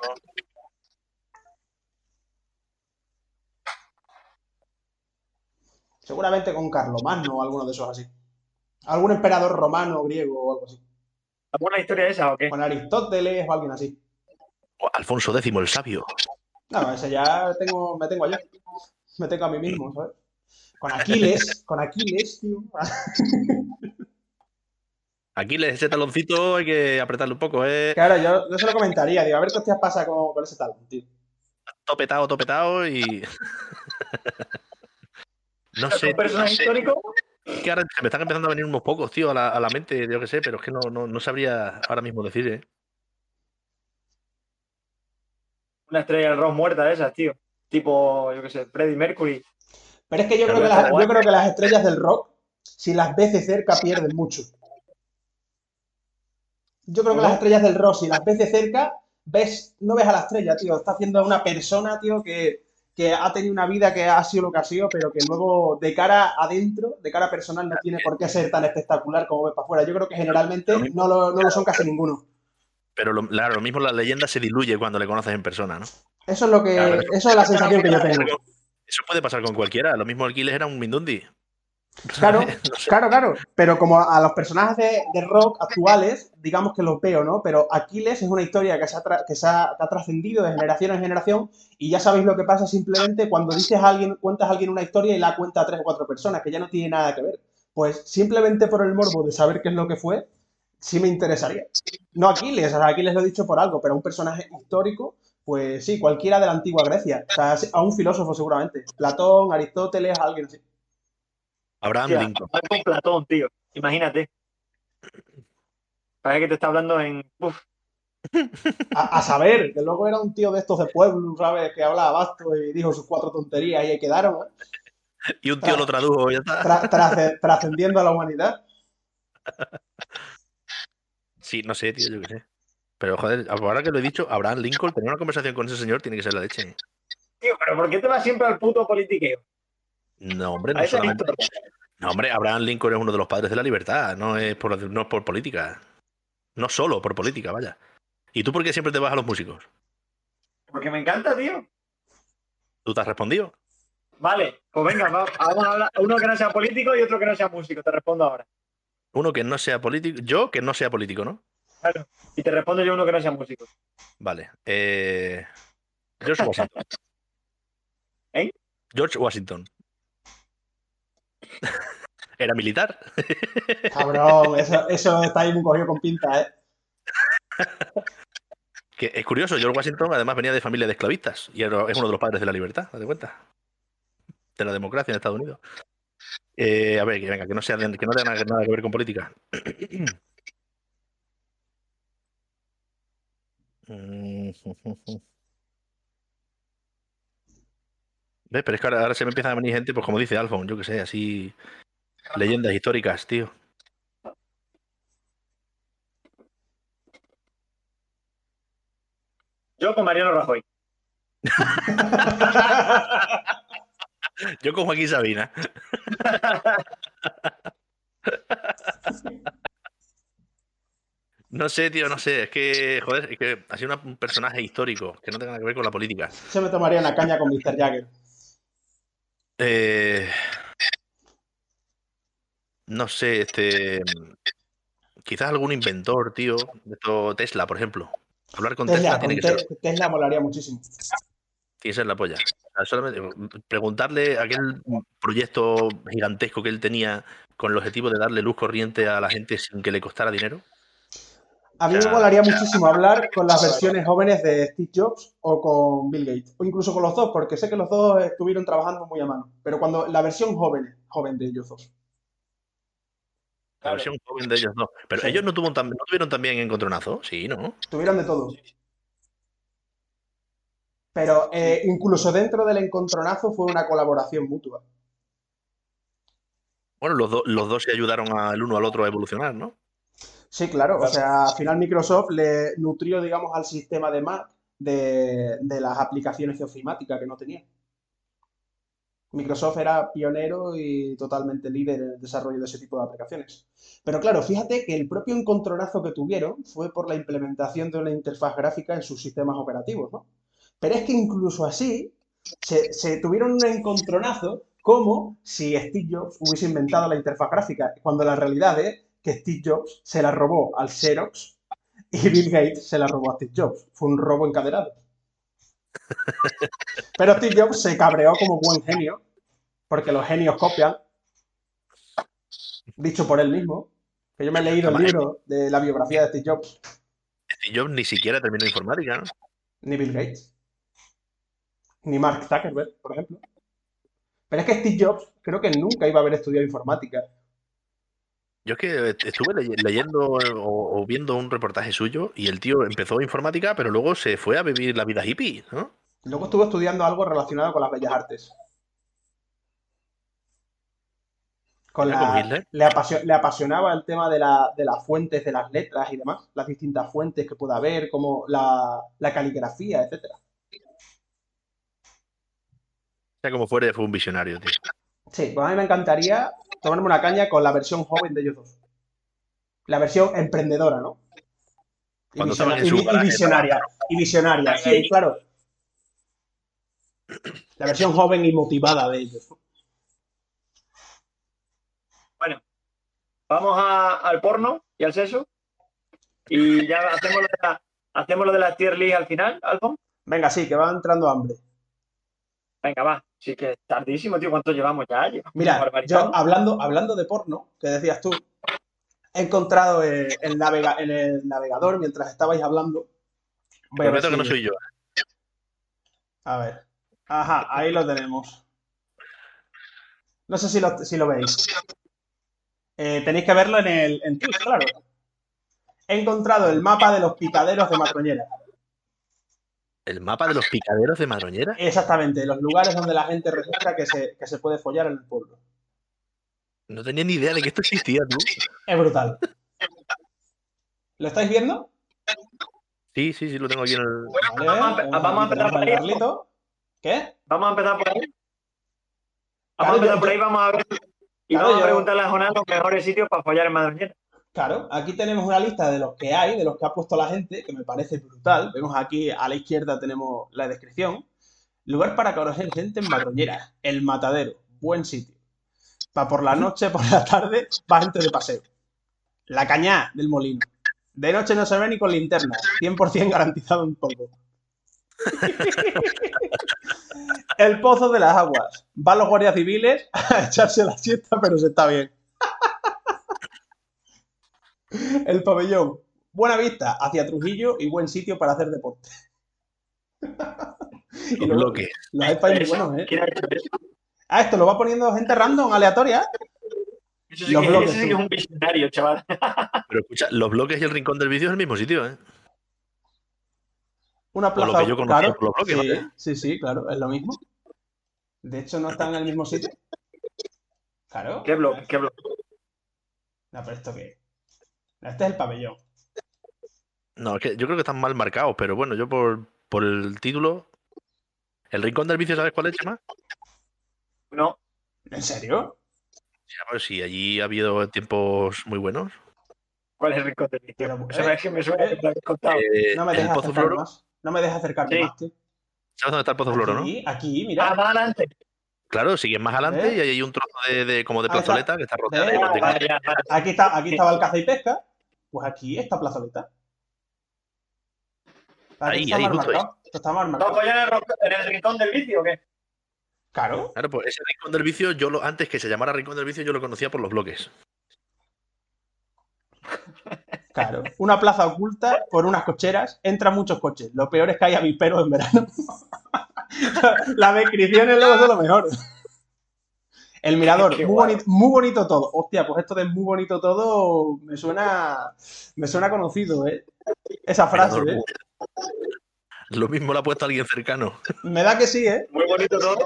Seguramente con Carlomagno o alguno de esos así. Algún emperador romano, griego o algo así. ¿Alguna historia de esa o qué? Con Aristóteles o alguien así. O Alfonso X el sabio. No, ese ya tengo, me tengo allá. Me tengo a mí mismo, ¿sabes? Con Aquiles, con Aquiles, tío. Aquí le- ese taloncito hay que apretarle un poco, ¿eh? Claro, yo, yo se lo comentaría, digo, a ver qué hostias pasa con, con ese tal, tío. topetado, topetado y. no sé. ¿Un personaje no sé, histórico? que ahora se me están empezando a venir unos pocos, tío, a la, a la mente, yo que sé, pero es que no, no, no sabría ahora mismo decir, ¿eh? Una estrella del rock muerta de esas, tío. Tipo, yo qué sé, Freddie Mercury. Pero es que yo creo que, las, yo creo que las estrellas del rock, si las ves de cerca, pierden mucho. Yo creo que las estrellas del rock, si las ves de cerca, ves, no ves a la estrella, tío. Está haciendo una persona, tío, que, que ha tenido una vida que ha sido lo que ha sido, pero que luego, de cara adentro, de cara personal, no tiene por qué ser tan espectacular como ves para afuera. Yo creo que generalmente no lo, no lo son casi ninguno. Pero lo, claro, lo mismo la leyenda se diluye cuando le conoces en persona, ¿no? Eso es lo que, Claro, eso es la sensación que yo tengo. Eso puede pasar con cualquiera. Lo mismo Aquiles era un Mindundi. Claro, claro, claro. Pero como a los personajes de, de rock actuales, digamos que los veo, ¿no? Pero Aquiles es una historia que se ha, que se ha, trascendido de generación en generación y ya sabéis lo que pasa simplemente cuando dices a alguien, cuentas a alguien una historia y la cuenta a tres o cuatro personas, que ya no tiene nada que ver. Pues simplemente por el morbo de saber qué es lo que fue, sí me interesaría. No Aquiles, o sea, Aquiles lo he dicho por algo, pero un personaje histórico, pues sí, cualquiera de la antigua Grecia. O sea, a un filósofo seguramente. Platón, Aristóteles, alguien así. Abraham Lincoln. hablar con Platón, tío. Imagínate. Parece que te está hablando en. Uf, A, a saber, que luego era un tío de estos de pueblo, ¿sabes? Que hablaba basto y dijo sus cuatro tonterías y ahí quedaron, ¿eh? Y un tío lo tradujo, ya está. Tra- trascendiendo a la humanidad. Sí, no sé, tío, yo qué sé. Pero joder, ahora que lo he dicho, Abraham Lincoln, tener una conversación con ese señor tiene que ser la leche. tío, pero ¿por qué te vas siempre al puto politiqueo? No, hombre, no solamente. No, hombre, Abraham Lincoln es uno de los padres de la libertad, no es por, no es por política. No solo por política, vaya. ¿Y tú por qué siempre te vas a los músicos? Porque me encanta, tío. ¿Tú te has respondido? Vale, pues venga, va- vamos a hablar. Uno que no sea político y otro que no sea músico. Te respondo ahora. Uno que no sea político. Yo que no sea político, ¿no? Claro. Y te respondo yo uno que no sea músico. Vale. Eh... George Washington. ¿Eh? George Washington. Era militar. Cabrón, eso, eso está ahí muy cogido con pinta, ¿eh? Que es curioso, George Washington además venía de familia de esclavistas y es uno de los padres de la libertad, ¿te das cuenta? De la democracia en Estados Unidos. Eh, a ver, que venga, que no, sea, que no tenga nada, nada que ver con política. Mm, ¿Ves? Pero es que ahora, ahora se me empieza a venir gente, pues como dice Alfon, yo que sé, así. Leyendas históricas, tío. Yo con Mariano Rajoy. Yo con Joaquín Sabina. No sé, tío, no sé. Es que, joder, es que ha sido un personaje histórico que no tenga nada que ver con la política. Se me tomaría una caña con Mr. Jagger. Eh, no sé, este. Quizás algún inventor, tío. De Tesla, por ejemplo. Hablar con Tesla, Tesla, tiene con que ser, Te- Tesla molaría muchísimo. tiene que ser la polla. Solamente preguntarle aquel proyecto gigantesco que él tenía con el objetivo de darle luz corriente a la gente sin que le costara dinero. A mí me molaría muchísimo hablar con las versiones jóvenes de Steve Jobs o con Bill Gates. O incluso con los dos, porque sé que los dos estuvieron trabajando muy a mano. Pero cuando la versión joven, joven de ellos dos. La versión joven de ellos dos. Pero Sí. ellos no, tuvo tam- no tuvieron también encontronazo, sí, ¿no? Tuvieron de todo. Pero eh, incluso dentro del encontronazo fue una colaboración mutua. Bueno, los, do- los dos se ayudaron al uno al otro a evolucionar, ¿no? Sí, claro. O sea, al final Microsoft le nutrió, digamos, al sistema de Mac de, de las aplicaciones de ofimática que no tenía. Microsoft era pionero y totalmente líder en el desarrollo de ese tipo de aplicaciones. Pero claro, fíjate que el propio encontronazo que tuvieron fue por la implementación de una interfaz gráfica en sus sistemas operativos, ¿no? Pero es que incluso así se, se tuvieron un encontronazo como si Steve Jobs hubiese inventado la interfaz gráfica, cuando la realidad es que Steve Jobs se la robó al Xerox y Bill Gates se la robó a Steve Jobs. Fue un robo encadenado. Pero Steve Jobs se cabreó como buen genio, porque los genios copian, dicho por él mismo, que yo me he leído el libro de la biografía de Steve Jobs, Steve Jobs ni siquiera terminó informática, ¿no? ni Bill Gates. Ni Mark Zuckerberg, por ejemplo. Pero es que Steve Jobs creo que nunca iba a haber estudiado informática. Yo es que estuve leye- leyendo o, o viendo un reportaje suyo y el tío empezó informática, pero luego se fue a vivir la vida hippie, ¿no? Luego estuvo estudiando algo relacionado con las bellas artes. Con la- le, apasio- le apasionaba el tema de, la- de las fuentes de las letras y demás, las distintas fuentes que pueda haber, como la, la caligrafía, etcétera. sea como fuere, fue un visionario, tío. Sí, pues a mí me encantaría tomarme una caña con la versión joven de ellos dos. La versión emprendedora, ¿no? Y, visionaria. Y visionaria, sí, claro. La versión joven y motivada de ellos. Vamos a- al porno y al sexo. Y ya hacemos lo de la, hacemos lo de la tier list al final, Alfon. Venga, sí, que va entrando hambre. Venga, va. Sí que es tardísimo, tío. ¿Cuánto llevamos ya? Mira, yo hablando, hablando de porno, que decías tú, he encontrado eh, el, navega- en el navegador mientras estabais hablando. Voy a ver Prometo que no si- soy yo. A ver. Ajá, ahí lo tenemos. No sé si lo, si lo veis. Eh, tenéis que verlo en el en Twitch, claro. He encontrado el mapa de los picaderos de Matroñera. El mapa de los picaderos de Madroñera. Exactamente, los lugares donde la gente registra que se, que se puede follar en el pueblo. No tenía ni idea de que esto existía, tú. Es brutal. ¿Lo estáis viendo? Sí, sí, sí, lo tengo aquí en el. Vale, Vamos a vamos empezar por ahí. Carlito. ¿Qué? Vamos a empezar por ahí. Vamos Claro, a empezar yo- por ahí, vamos a ver. Y Claro, vamos yo- a preguntarle a Jonás los mejores sitios para follar en Madrid. Claro, aquí tenemos una lista de los que hay, de los que ha puesto la gente, que me parece brutal. Vemos aquí a la izquierda tenemos la descripción. Lugar para conocer gente en Madroñera, El Matadero, buen sitio. Pa' por la noche, por la tarde, va gente de paseo. La Cañá del Molino. De noche no se ve ni con linterna, 100% garantizado en polvo. El Pozo de las Aguas. Van los guardias civiles a echarse la siesta, pero se está bien. El pabellón. Buena vista hacia Trujillo y buen sitio para hacer deporte. y Los bloques. los buenos, ¿eh? ¿Quién ha hecho eso? Ah, esto lo va poniendo gente random, aleatoria. Eso sí, Los que, bloques, ese sí que es un visionario, chaval. Pero escucha, los bloques y el rincón del vídeo es el mismo sitio, ¿eh? Una Por lo plaza. que yo conocía claro, por los bloques, sí, ¿vale? sí, sí, claro, es lo mismo. De hecho, no están en el mismo sitio. Claro. ¿Qué bloque? ¿Qué bloque? No, pero esto qué. Este es el pabellón. No, es que yo creo que están mal marcados, pero bueno, yo por, por el título. ¿El rincón del vicio sabes cuál es, Chema? No. ¿En serio? Ya, pues sí, allí ha habido tiempos muy buenos. ¿Cuál es el rincón del vicio? Pero, Eso eh, es que me suena que te contado. Eh, No me acercarme Floro. más. No me dejes acercarme Sí. más, tío. ¿Sabes dónde está el Pozo Floro, no? Aquí, aquí, Ah, mira. más adelante. Claro, sigues más adelante ¿Eh? y ahí hay un trozo de, de- como de está. plazoleta que está rodeada ¿Eh? de, Ah, vale. Aquí, está, aquí estaba el caza y pesca. Pues aquí está plazoleta. Aquí Ahí, está ahí, mal justo ahí. marcado. Esto está mal ¿Vamos marcado. a follar en el, ro- en el rincón del vicio o qué? Claro. Claro, pues ese rincón del vicio, yo lo, antes que se llamara rincón del vicio, yo lo conocía por los bloques. Claro, una plaza oculta por unas cocheras, entran muchos coches. Lo peor es que hay avisperos en verano. Las descripciones luego son lo mejor. El mirador, Qué muy guay. bonito, muy bonito todo. Hostia, pues esto de muy bonito todo me suena, me suena conocido, ¿eh? Esa frase, Mirador, ¿eh? Lo mismo lo ha puesto alguien cercano. Me da que sí, ¿eh? Muy bonito todo.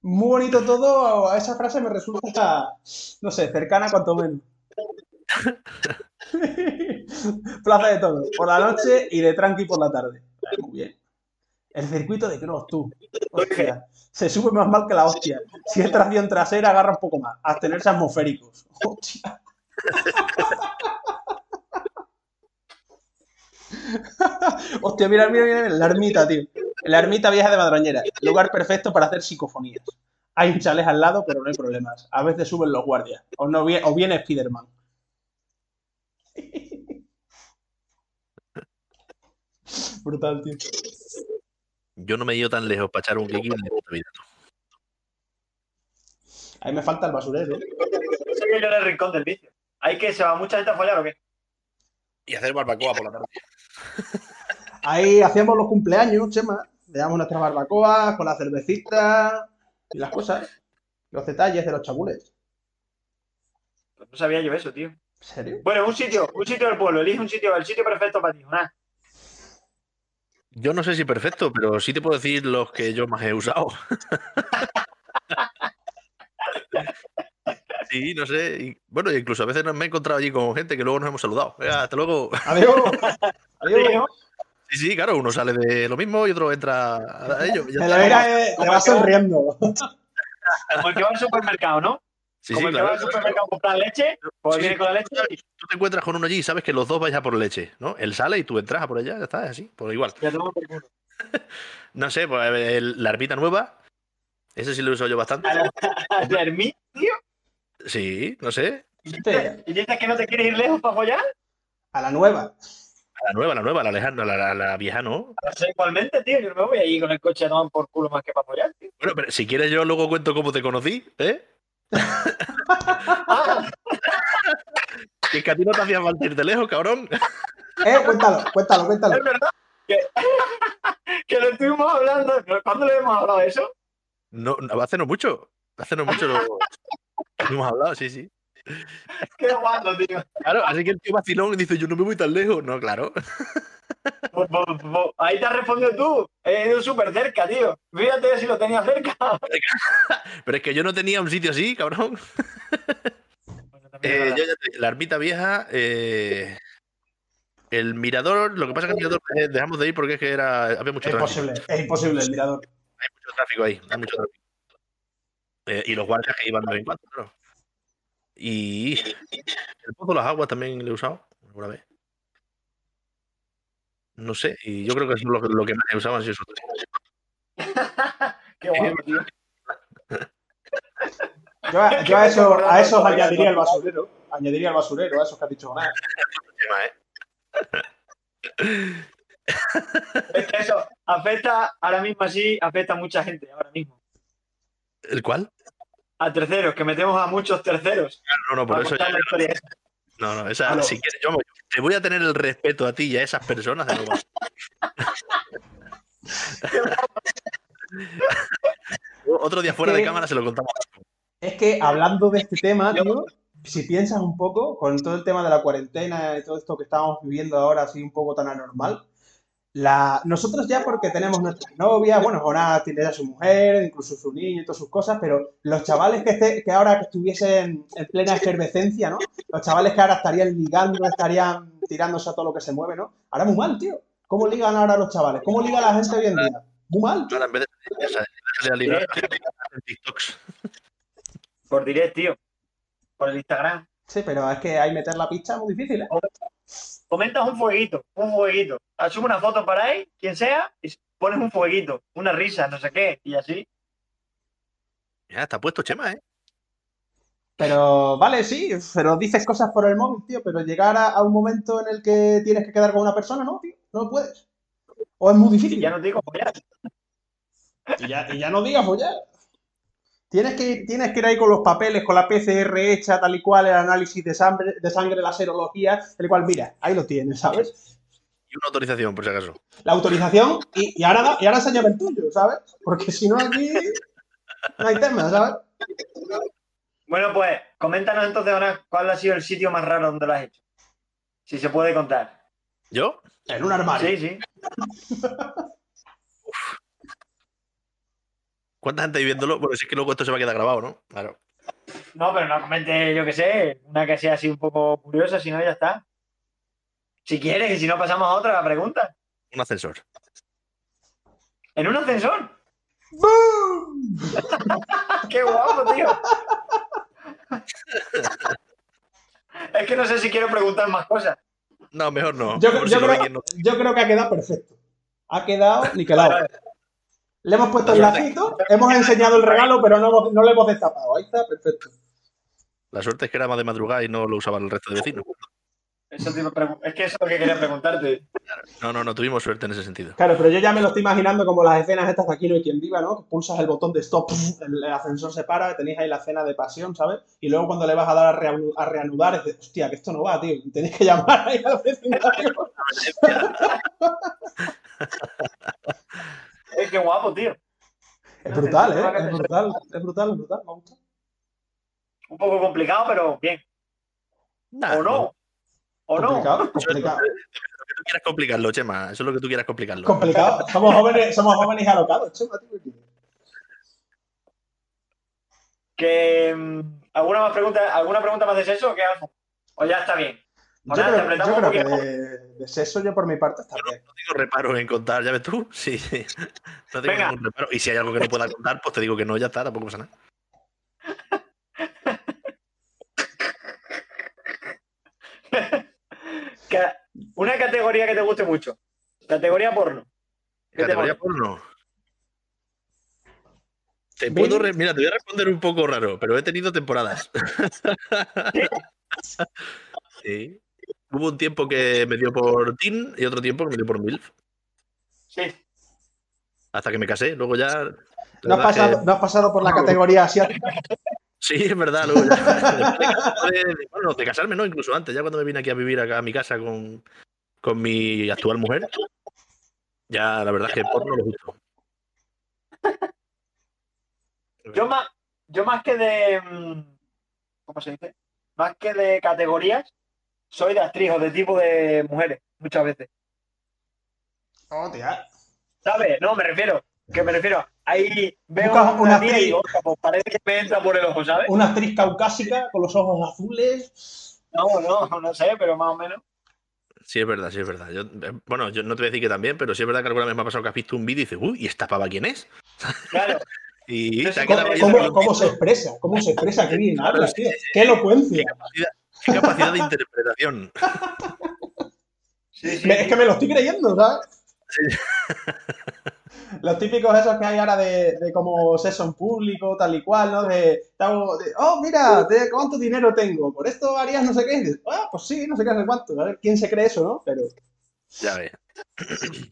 Muy bonito todo, a esa frase me resulta, no sé, cercana cuanto menos. Plaza de todo, por la noche y de tranqui por la tarde. Muy bien. El circuito de cross, tú. Hostia, se sube más mal que la hostia. Si es tracción trasera, agarra un poco más. Abstenerse atmosféricos. Hostia. Hostia, mira, mira, mira, la ermita, tío. La ermita vieja de Madroñera. Lugar perfecto para hacer psicofonías. Hay un chalet al lado, pero no hay problemas. A veces suben los guardias. O, no, o viene Spiderman. Brutal, tío. Yo no me he ido tan lejos para echar un kiki en mi puta vida. Ahí me falta el basurero. Eso que yo en el rincón del vicio. ¿Hay que se va mucha gente a follar o qué? Y hacer barbacoa por la tarde. Ahí hacíamos los cumpleaños, Chema. veamos nuestras barbacoas con la cervecita y las cosas. Los detalles de los chabules. Pues no sabía yo eso, tío. ¿En serio? Bueno, un sitio, un sitio del pueblo. Elige un sitio, el sitio perfecto para ti. Jonás. Yo no sé si perfecto, pero sí te puedo decir los que yo más he usado. Sí, no sé. y, bueno, incluso a veces me he encontrado allí con gente que luego nos hemos saludado. Venga, hasta luego. Adiós. Adiós. Sí, sí, claro, uno sale de lo mismo y otro entra a ello. ya eh, te va sonriendo. Como el que va al supermercado, ¿no? Sí, Como sí, el que va claro. al supermercado a comprar leche, pues Sí. viene con la leche y Tú te encuentras con uno allí y sabes que los dos vais a por leche, ¿no? Él sale y tú entras a por allá, ya está, es así, igual. ya tengo por culo. No sé, pues el- la ermita nueva, ese sí lo uso yo bastante. A la, a ermita, tío. Sí, no sé. ¿Y dices, que no te quieres ir lejos para follar? A la nueva. La nueva, la nueva, la lejana, la, la- la vieja, ¿no. No sé, igualmente, tío. Yo no me voy ahí con el coche a tomar por culo más que para follar, tío. Bueno, pero si quieres yo luego cuento cómo te conocí, ¿eh? Ah, Que es que a ti no te hacía falta ir de lejos, cabrón. Eh, cuéntalo, cuéntalo, cuéntalo. es verdad. Que, que lo estuvimos hablando. ¿Cuándo le hemos hablado de eso? No, no, hace no mucho. Hace no mucho lo, lo hemos hablado, sí, sí. Qué guapo, tío. Claro, así que el tío vacilón y dice, yo no me voy tan lejos. No, claro. Ahí te has respondido tú. He ido súper cerca, tío. Fíjate si lo tenía cerca. Pero es que yo no tenía un sitio así, cabrón. Bueno, Eh, verdad. yo ya te- la ermita vieja, eh, el mirador, lo que pasa es que el mirador eh, dejamos de ir porque es que era, había mucho Es tráfico. imposible, es imposible el mirador. Hay mucho tráfico ahí, hay mucho tráfico. Eh, y los guardias que iban de vez en cuando, claro. Y el pozo de las aguas también lo he usado alguna vez. No sé, y yo creo que eso es lo, que- lo que más esos tres. Qué guapo, tío. Yo, a- yo a, eso, a esos añadiría el ¿no? basurero. Añadiría el basurero, a esos que has dicho. Nada. Es que eso afecta, ahora mismo así, afecta a mucha gente, ahora mismo. ¿El cuál? A terceros, que metemos a muchos terceros. No, no, por eso ya. No, no, esa, si quieres, yo te voy a tener el respeto a ti y a esas personas de. Otro día fuera de que- cámara se lo contamos. Es que hablando de este tema, tío, si piensas un poco, con todo el tema de la cuarentena y todo esto que estamos viviendo ahora así un poco tan anormal, la... nosotros ya porque tenemos nuestras novias, bueno, Jonás tiene ya su mujer, incluso su niño y todas sus cosas, pero los chavales que, esté- que ahora que estuviesen en plena efervescencia, ¿no? Los chavales que ahora estarían ligando, estarían tirándose a todo lo que se mueve, ¿no? Ahora muy mal, tío. ¿Cómo ligan ahora los chavales? ¿Cómo liga la gente hoy en día? Muy mal, tío. Ahora, en vez de TikToks. Por direct, tío. Por el Instagram. Sí, pero es que ahí meter la picha es muy difícil, ¿eh? Comentas un fueguito, un fueguito. Asume una foto para ahí, quien sea, y pones un fueguito, una risa, no sé qué, y así. Ya, está puesto Chema, ¿eh? Pero, vale, sí, pero dices cosas por el móvil, tío, pero llegar a, a un momento en el que tienes que quedar con una persona, no, tío, no puedes. O es muy Y difícil. ya no te digo follar. Y ya, y ya no digas follar. Tienes que, ir, tienes que ir ahí con los papeles, con la PCR hecha, tal y cual, el análisis de sangre, de sangre la serología, el cual, mira, ahí lo tienes, ¿sabes? Y una autorización, por si acaso. La autorización y, y ahora, y ahora enséñame el tuyo, ¿sabes? Porque si no aquí no hay tema, ¿sabes? Bueno, pues, coméntanos entonces ahora cuál ha sido el sitio más raro donde lo has hecho. Si se puede contar. ¿Yo? En un armario. Sí, sí. ¿Cuánta gente hay viéndolo? Bueno, si es que luego esto se va a quedar grabado, ¿no? Claro. No, pero no comente, yo qué sé, una que sea así un poco curiosa, si no, ya está. Si quieres, y si no, pasamos a otra pregunta. Un ascensor. ¿En un ascensor? ¡Bum! ¡Qué guapo, tío! es que no sé si quiero preguntar más cosas. No, mejor no. Yo, si creo, no- yo creo que ha quedado perfecto. Ha quedado niquelado. Le hemos puesto el lacito, hemos enseñado el regalo, pero no, no le hemos destapado. Ahí está, perfecto. La suerte es que era más de madrugada y no lo usaban el resto de vecinos. Eso te es que eso es lo que quería preguntarte. No, no, no tuvimos suerte en ese sentido. Claro, pero yo ya me lo estoy imaginando como las escenas estas de Aquí no hay quien viva, ¿no? Que pulsas el botón de stop, el, ascensor se para, tenéis ahí la escena de pasión, ¿sabes? Y luego cuando le vas a dar a, reanu- a reanudar, es de, hostia, que esto no va, tío. Tenéis que llamar ahí al vecindario. Es qué, qué guapo, tío. Es brutal, ¿eh? Es brutal, es brutal, es brutal. Me gusta. Un poco complicado, pero bien. Nah, ¿O no? ¿O no? Complicado, complicado. Lo que tú quieras complicarlo, Chema. Eso es lo que tú quieras complicarlo. Complicado. Somos jóvenes, somos jóvenes y alocados, chema, tío. Que, mm, ¿alguna, más pregunta, ¿Alguna pregunta más de sexo o qué? ¿O ya está bien? Yo creo, yo creo que de, de sexo yo por mi parte está bien. No tengo reparo en contar, ¿ya ves tú? Sí, sí. No tengo Venga. ningún reparo. Y si hay algo que no pueda contar, pues te digo que no, ya está, tampoco pasa nada. Una categoría que te guste mucho. Categoría porno. ¿Qué te Categoría porno. Te puedo re- Mira, te voy a responder un poco raro, pero he tenido temporadas. sí. Hubo un tiempo que me dio por Teen y otro tiempo que me dio por MILF. Sí. Hasta que me casé. Luego ya. No has, pasado, que- no has pasado por la categoría asiática. Sí, es verdad. Luego ya. después de, de- bueno, de casarme, no, incluso antes, ya cuando me vine aquí a vivir acá a mi casa con, con mi actual mujer, ya la verdad es que porno lo justo. Yo más, yo más que de. mm, ¿Cómo se dice? Más que de categorías, soy de actriz o de tipo de mujeres, muchas veces. Oh, tía. ¿Sabes? No, me refiero. Que me refiero. Ahí veo una, una y actriz. digo, "Hostia, pues parece que me entra por el ojo, ¿sabes? Una actriz caucásica con los ojos azules. No, no, no sé, pero más o menos. Sí, es verdad, sí, es verdad. Yo, eh, bueno, yo no te voy a decir que también, pero sí es verdad que alguna vez me ha pasado que has visto un vídeo y dices, uy, ¿y esta pava quién es? Claro. Y ¿Cómo, cómo- se expresa? ¿Cómo se expresa? Qué bien Claro, hablas, sí, tío. sí, sí. Qué elocuencia. Qué capacidad, qué capacidad de interpretación. Sí, sí. Me- es que me lo estoy creyendo, ¿sabes? Los típicos esos que hay ahora de, de como sexo en público, tal y cual, ¿no? De, de, oh, mira, de cuánto dinero tengo, por esto harías no sé qué. Y dices, ah, pues sí, no sé qué, no sé cuánto. A ver, ¿quién se cree eso, no? Pero, Ya ves.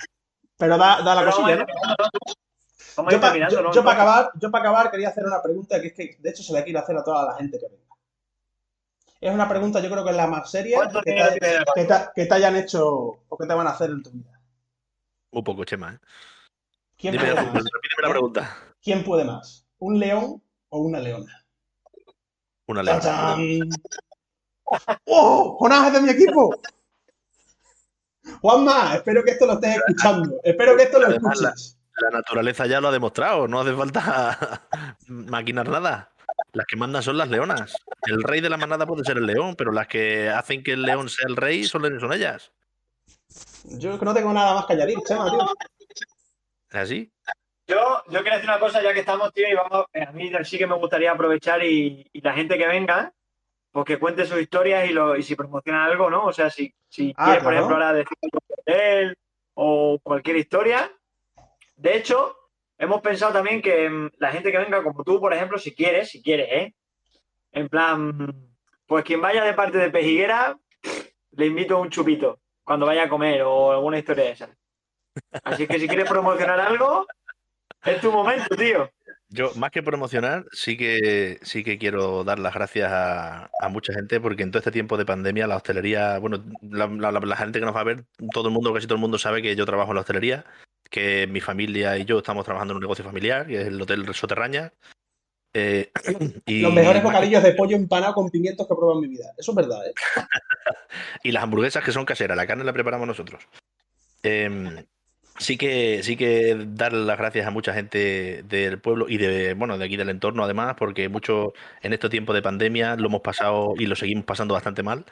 pero da, da la cosilla, a ¿no? Yo para acabar, yo pa' acabar quería hacer una pregunta que es que de hecho se la quiero hacer a toda la gente que venga. Es una pregunta, yo creo que es la más seria ¿Cuánto que te, que que hayan hecho o que te van a hacer en tu vida. Un poco, Chema. ¿eh? ¿Quién Dime, puede más? repíteme la pregunta. ¿Quién puede más? ¿Un león o una leona? Una leona. ¡Tachán! ¡Oh! ¡Jonás es de mi equipo! Juanma, espero que esto lo estés escuchando. Espero que esto lo Además, la- escuches. La naturaleza ya lo ha demostrado, no hace falta maquinar nada. Las que mandan son las leonas. El rey de la manada puede ser el león, pero las que hacen que el león sea el rey son, son ellas. Yo no tengo nada más que añadir, Chema, tío. ¿Es así? Yo, yo quiero decir una cosa, ya que estamos, tío, y vamos, a mí sí que me gustaría aprovechar y, y la gente que venga, pues que cuente sus historias y, lo, y si promociona algo, ¿no? O sea, si, si Ah, quiere, por ejemplo, ahora decir un hotel o cualquier historia. De hecho, hemos pensado también que mm, la gente que venga, como tú, por ejemplo, si quieres, si quieres, ¿eh? En plan, pues quien vaya de parte de Pejiguera, le invito un chupito cuando vaya a comer o alguna historia de esas. Así que si quieres promocionar algo, es tu momento, tío. Yo, más que promocionar, sí que sí que quiero dar las gracias a, a mucha gente, porque en todo este tiempo de pandemia, la hostelería, bueno, la- la gente que nos va a ver, todo el mundo, casi todo el mundo sabe que yo trabajo en la hostelería, que mi familia y yo estamos trabajando en un negocio familiar, que es el Hotel Soterraña. Eh, y, Los mejores bocadillos de pollo empanado con pimientos que he probado en mi vida. Eso es verdad, ¿eh? y las hamburguesas que son caseras, la carne la preparamos nosotros. Em, sí que sí que dar las gracias a mucha gente del pueblo y de bueno de aquí del entorno además, porque mucho en este tiempo de pandemia lo hemos pasado y lo seguimos pasando bastante mal.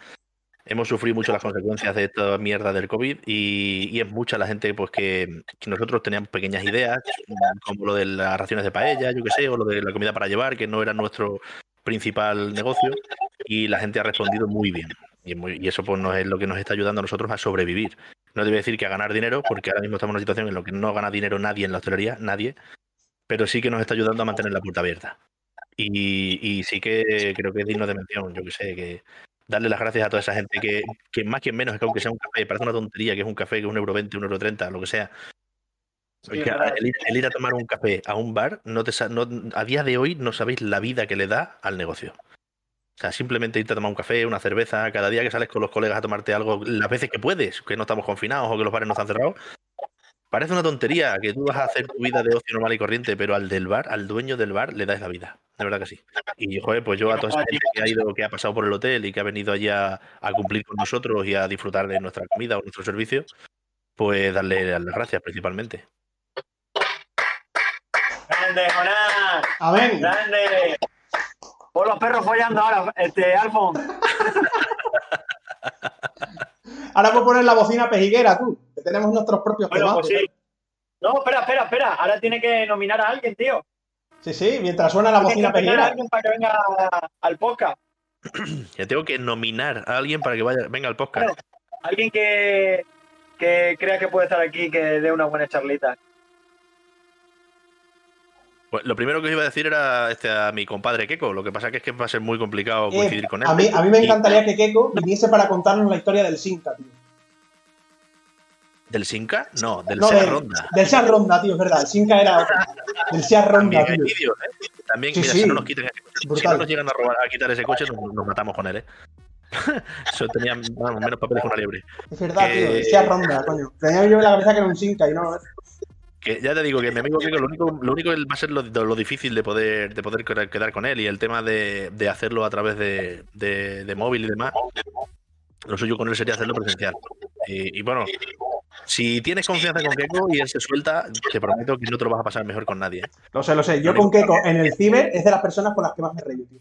Hemos sufrido mucho las consecuencias de esta mierda del COVID y, es mucha la gente pues que, nosotros teníamos pequeñas ideas, como lo de las raciones de paella, yo que sé, o lo de la comida para llevar, que no era nuestro principal negocio, y la gente ha respondido muy bien. Y, eso pues nos es lo que nos está ayudando a nosotros a sobrevivir. No a decir que a ganar dinero, porque ahora mismo estamos en una situación en la que no gana dinero nadie en la hostelería, nadie, pero sí que nos está ayudando a mantener la puerta abierta. Y, y sí que creo que es digno de mención, yo que sé, que darle las gracias a toda esa gente que, que más que menos, que aunque sea un café, parece una tontería que es un café que es un euro veinte, un euro treinta, lo que sea. Sí, Es es el, ir, el ir a tomar un café a un bar, no te, no- a día de hoy no sabéis la vida que le da al negocio. O sea, simplemente irte a tomar un café, una cerveza, cada día que sales con los colegas a tomarte algo, las veces que puedes, que no estamos confinados o que los bares no están cerrados, Parece una tontería que tú vas a hacer tu vida de ocio normal y corriente, pero al del bar, al dueño del bar, le das la vida. De verdad que sí. Y joder, pues yo a toda esa gente que ha ido, que ha pasado por el hotel y que ha venido allí a, a cumplir con nosotros y a disfrutar de nuestra comida o nuestro servicio, pues darle las gracias principalmente. ¡Grande, Jonás! Amén. ¡Grande! Pon los perros follando ahora, este, Alfon. Ahora puedo poner la bocina pejiguera, tú, que tenemos nuestros propios Bueno, temas. pues sí. No, espera, espera, espera. Ahora tiene que nominar a alguien, tío. Sí, sí, mientras suena la Tiene bocina que nominar a pejiguera. alguien para que venga al podcast. Ya tengo que nominar a alguien para que vaya, venga al podcast. Bueno. Alguien que, que crea que puede estar aquí, que dé una buena charlita. Pues lo primero que os iba a decir era este, a mi compadre Keko. Lo que pasa que es que va a ser muy complicado Eh, coincidir con él. a, mí, a mí me encantaría que Keiko viniese para contarnos la historia del Sinca, tío. ¿Del Sinca? No, del No, Ronda. Del Seat Ronda, tío, es verdad. El Sinca era otro. Del Seat Ronda, También hay tío. vídeos, ¿eh? También, Sí, mira, sí. si no nos quitan ese coche, si no nos llegan a robar, a quitar ese coche, nos, nos matamos con él, ¿eh? Eso tenía vamos, menos papeles que una liebre. Es verdad, Que- tío. El Seat Ronda, coño. Tenía yo en la cabeza que era un Sinca y no. Que ya te digo que mi amigo Kiko, lo único, lo único va a ser lo, lo difícil de poder, de poder quedar- con él y el tema de, de hacerlo a través de, de- de móvil y demás. Lo suyo con él sería hacerlo presencial. Y, y bueno, si tienes confianza con Keko y él se suelta, te prometo que no te lo vas a pasar mejor con nadie. ¿eh? Lo sé, lo sé. Yo con Keiko en el ciber es de las personas con las que más me reí, tío.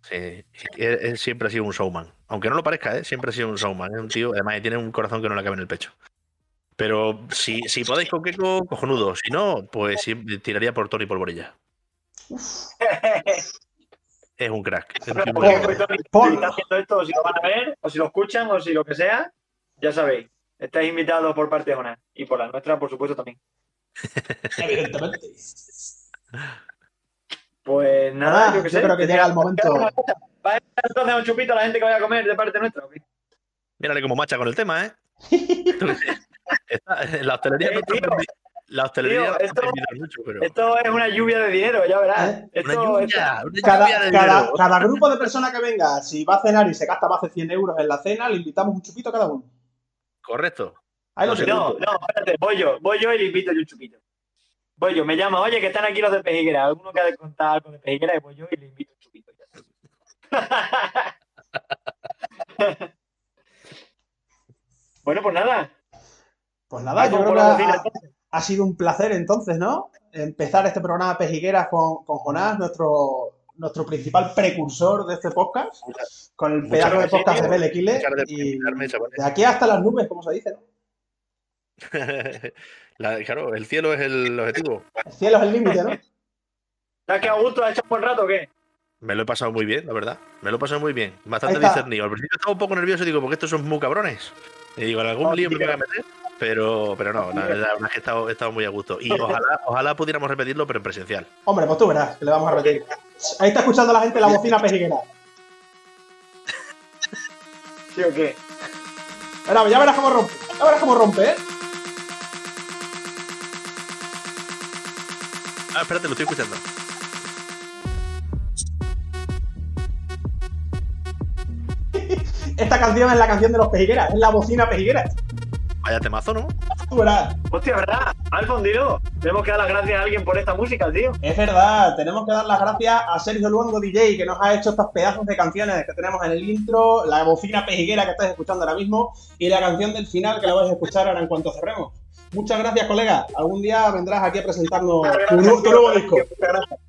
Sí, él, él siempre ha sido un showman. Aunque no lo parezca, ¿eh? siempre ha sido un showman. Es un tío, además, tiene un corazón que no le cabe en el pecho. Pero si, si podéis con Keko, cojonudo. Si no, pues tiraría por Tony Polvorilla. Es un crack. Es un grande. Tony, Por- está haciendo esto, o si lo van a ver, o si lo escuchan, o si lo que sea, ya sabéis. Estáis invitados por parte de Jonás. Y por la nuestra, por supuesto, también. Evidentemente. Pues nada, Ah, yo que yo sé. creo que llega el momento. ¿Va a dar entonces un chupito a la gente que vaya a comer de parte nuestra? ¿o qué? Mírale cómo macha con el tema, ¿eh? La hostelería Eh, no tío, la hostelería tío, esto- mucho, pero Esto es una lluvia de dinero, ya verás. ¿Eh? Esto, una lluvia, esto- una lluvia Cada, de cada, dinero. cada grupo de personas que venga, si va a cenar y se gasta más de 100 euros en la cena, le invitamos un chupito a cada uno. Correcto. Ahí No. No, no, espérate, voy yo, voy yo y le invito yo un chupito. Voy yo, me llama, oye, que están aquí los de Pejiguera. Alguno que ha de contar algo de Pejiguera, y voy yo y le invito un chupito. bueno, pues nada. Pues nada, yo creo que ha, ha- ha sido un placer entonces, ¿no? Empezar este programa Pejigueras con, con Jonás, nuestro, nuestro principal precursor de este podcast, con el pedazo de podcast de por Y de aquí hasta las nubes, como se dice, ¿no? La- claro, el cielo es el objetivo. El cielo es el límite, ¿no? ¿Te has quedado a gusto? ¿Has hecho un buen rato o qué? Me lo he pasado muy bien, la verdad. Me lo he pasado muy bien. Bastante discernido. Al principio estaba un poco nervioso y digo, porque estos son muy cabrones. Y digo, en algún Oh, lío me voy a meter. Pero, pero no, la, verdad es que he estado, he estado muy a gusto. Y ojalá, ojalá pudiéramos repetirlo, pero en presencial. Hombre, pues tú verás, que le vamos a repetir. Ahí está escuchando la gente la bocina pejiguera. ¿Sí o qué? Verás, ya verás cómo rompe. Ya verás cómo rompe, ¿eh? Ah, espérate, lo estoy escuchando. Esta canción es la canción de los pejigueras, es la bocina pejiguera. Vaya temazo, ¿no? Tú verás. Hostia, ¿verdad? Alfon, dilo. Tenemos que dar las gracias a alguien por esta música, tío. Es verdad, tenemos que dar las gracias a Sergio Luango DJ que nos ha hecho estos pedazos de canciones que tenemos en el intro, la bocina pejiguera que estáis escuchando ahora mismo y la canción del final que la vais a escuchar ahora en cuanto cerremos. Muchas gracias, colega. Algún día vendrás aquí a presentarnos tu, nu- tu nuevo disco. Muchas gracias.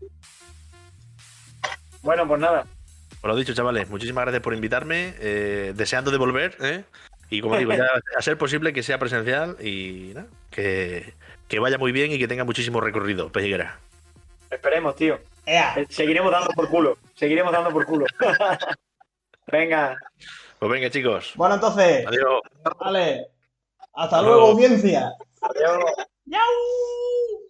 Bueno, pues nada. Pues lo dicho, chavales, muchísimas gracias por invitarme. eh, deseando de volver, ¿eh? Y como digo, ya a ser posible que sea presencial y nada, que, que vaya muy bien y que tenga muchísimo recorrido, Pejiguera. Esperemos, tío. Ea. Eh, Seguiremos dando por culo. Seguiremos dando por culo. Venga. Pues venga, chicos. Bueno, entonces, Adiós. vale. Hasta Hasta luego, luego. audiencia. Adiós. ¡Yau!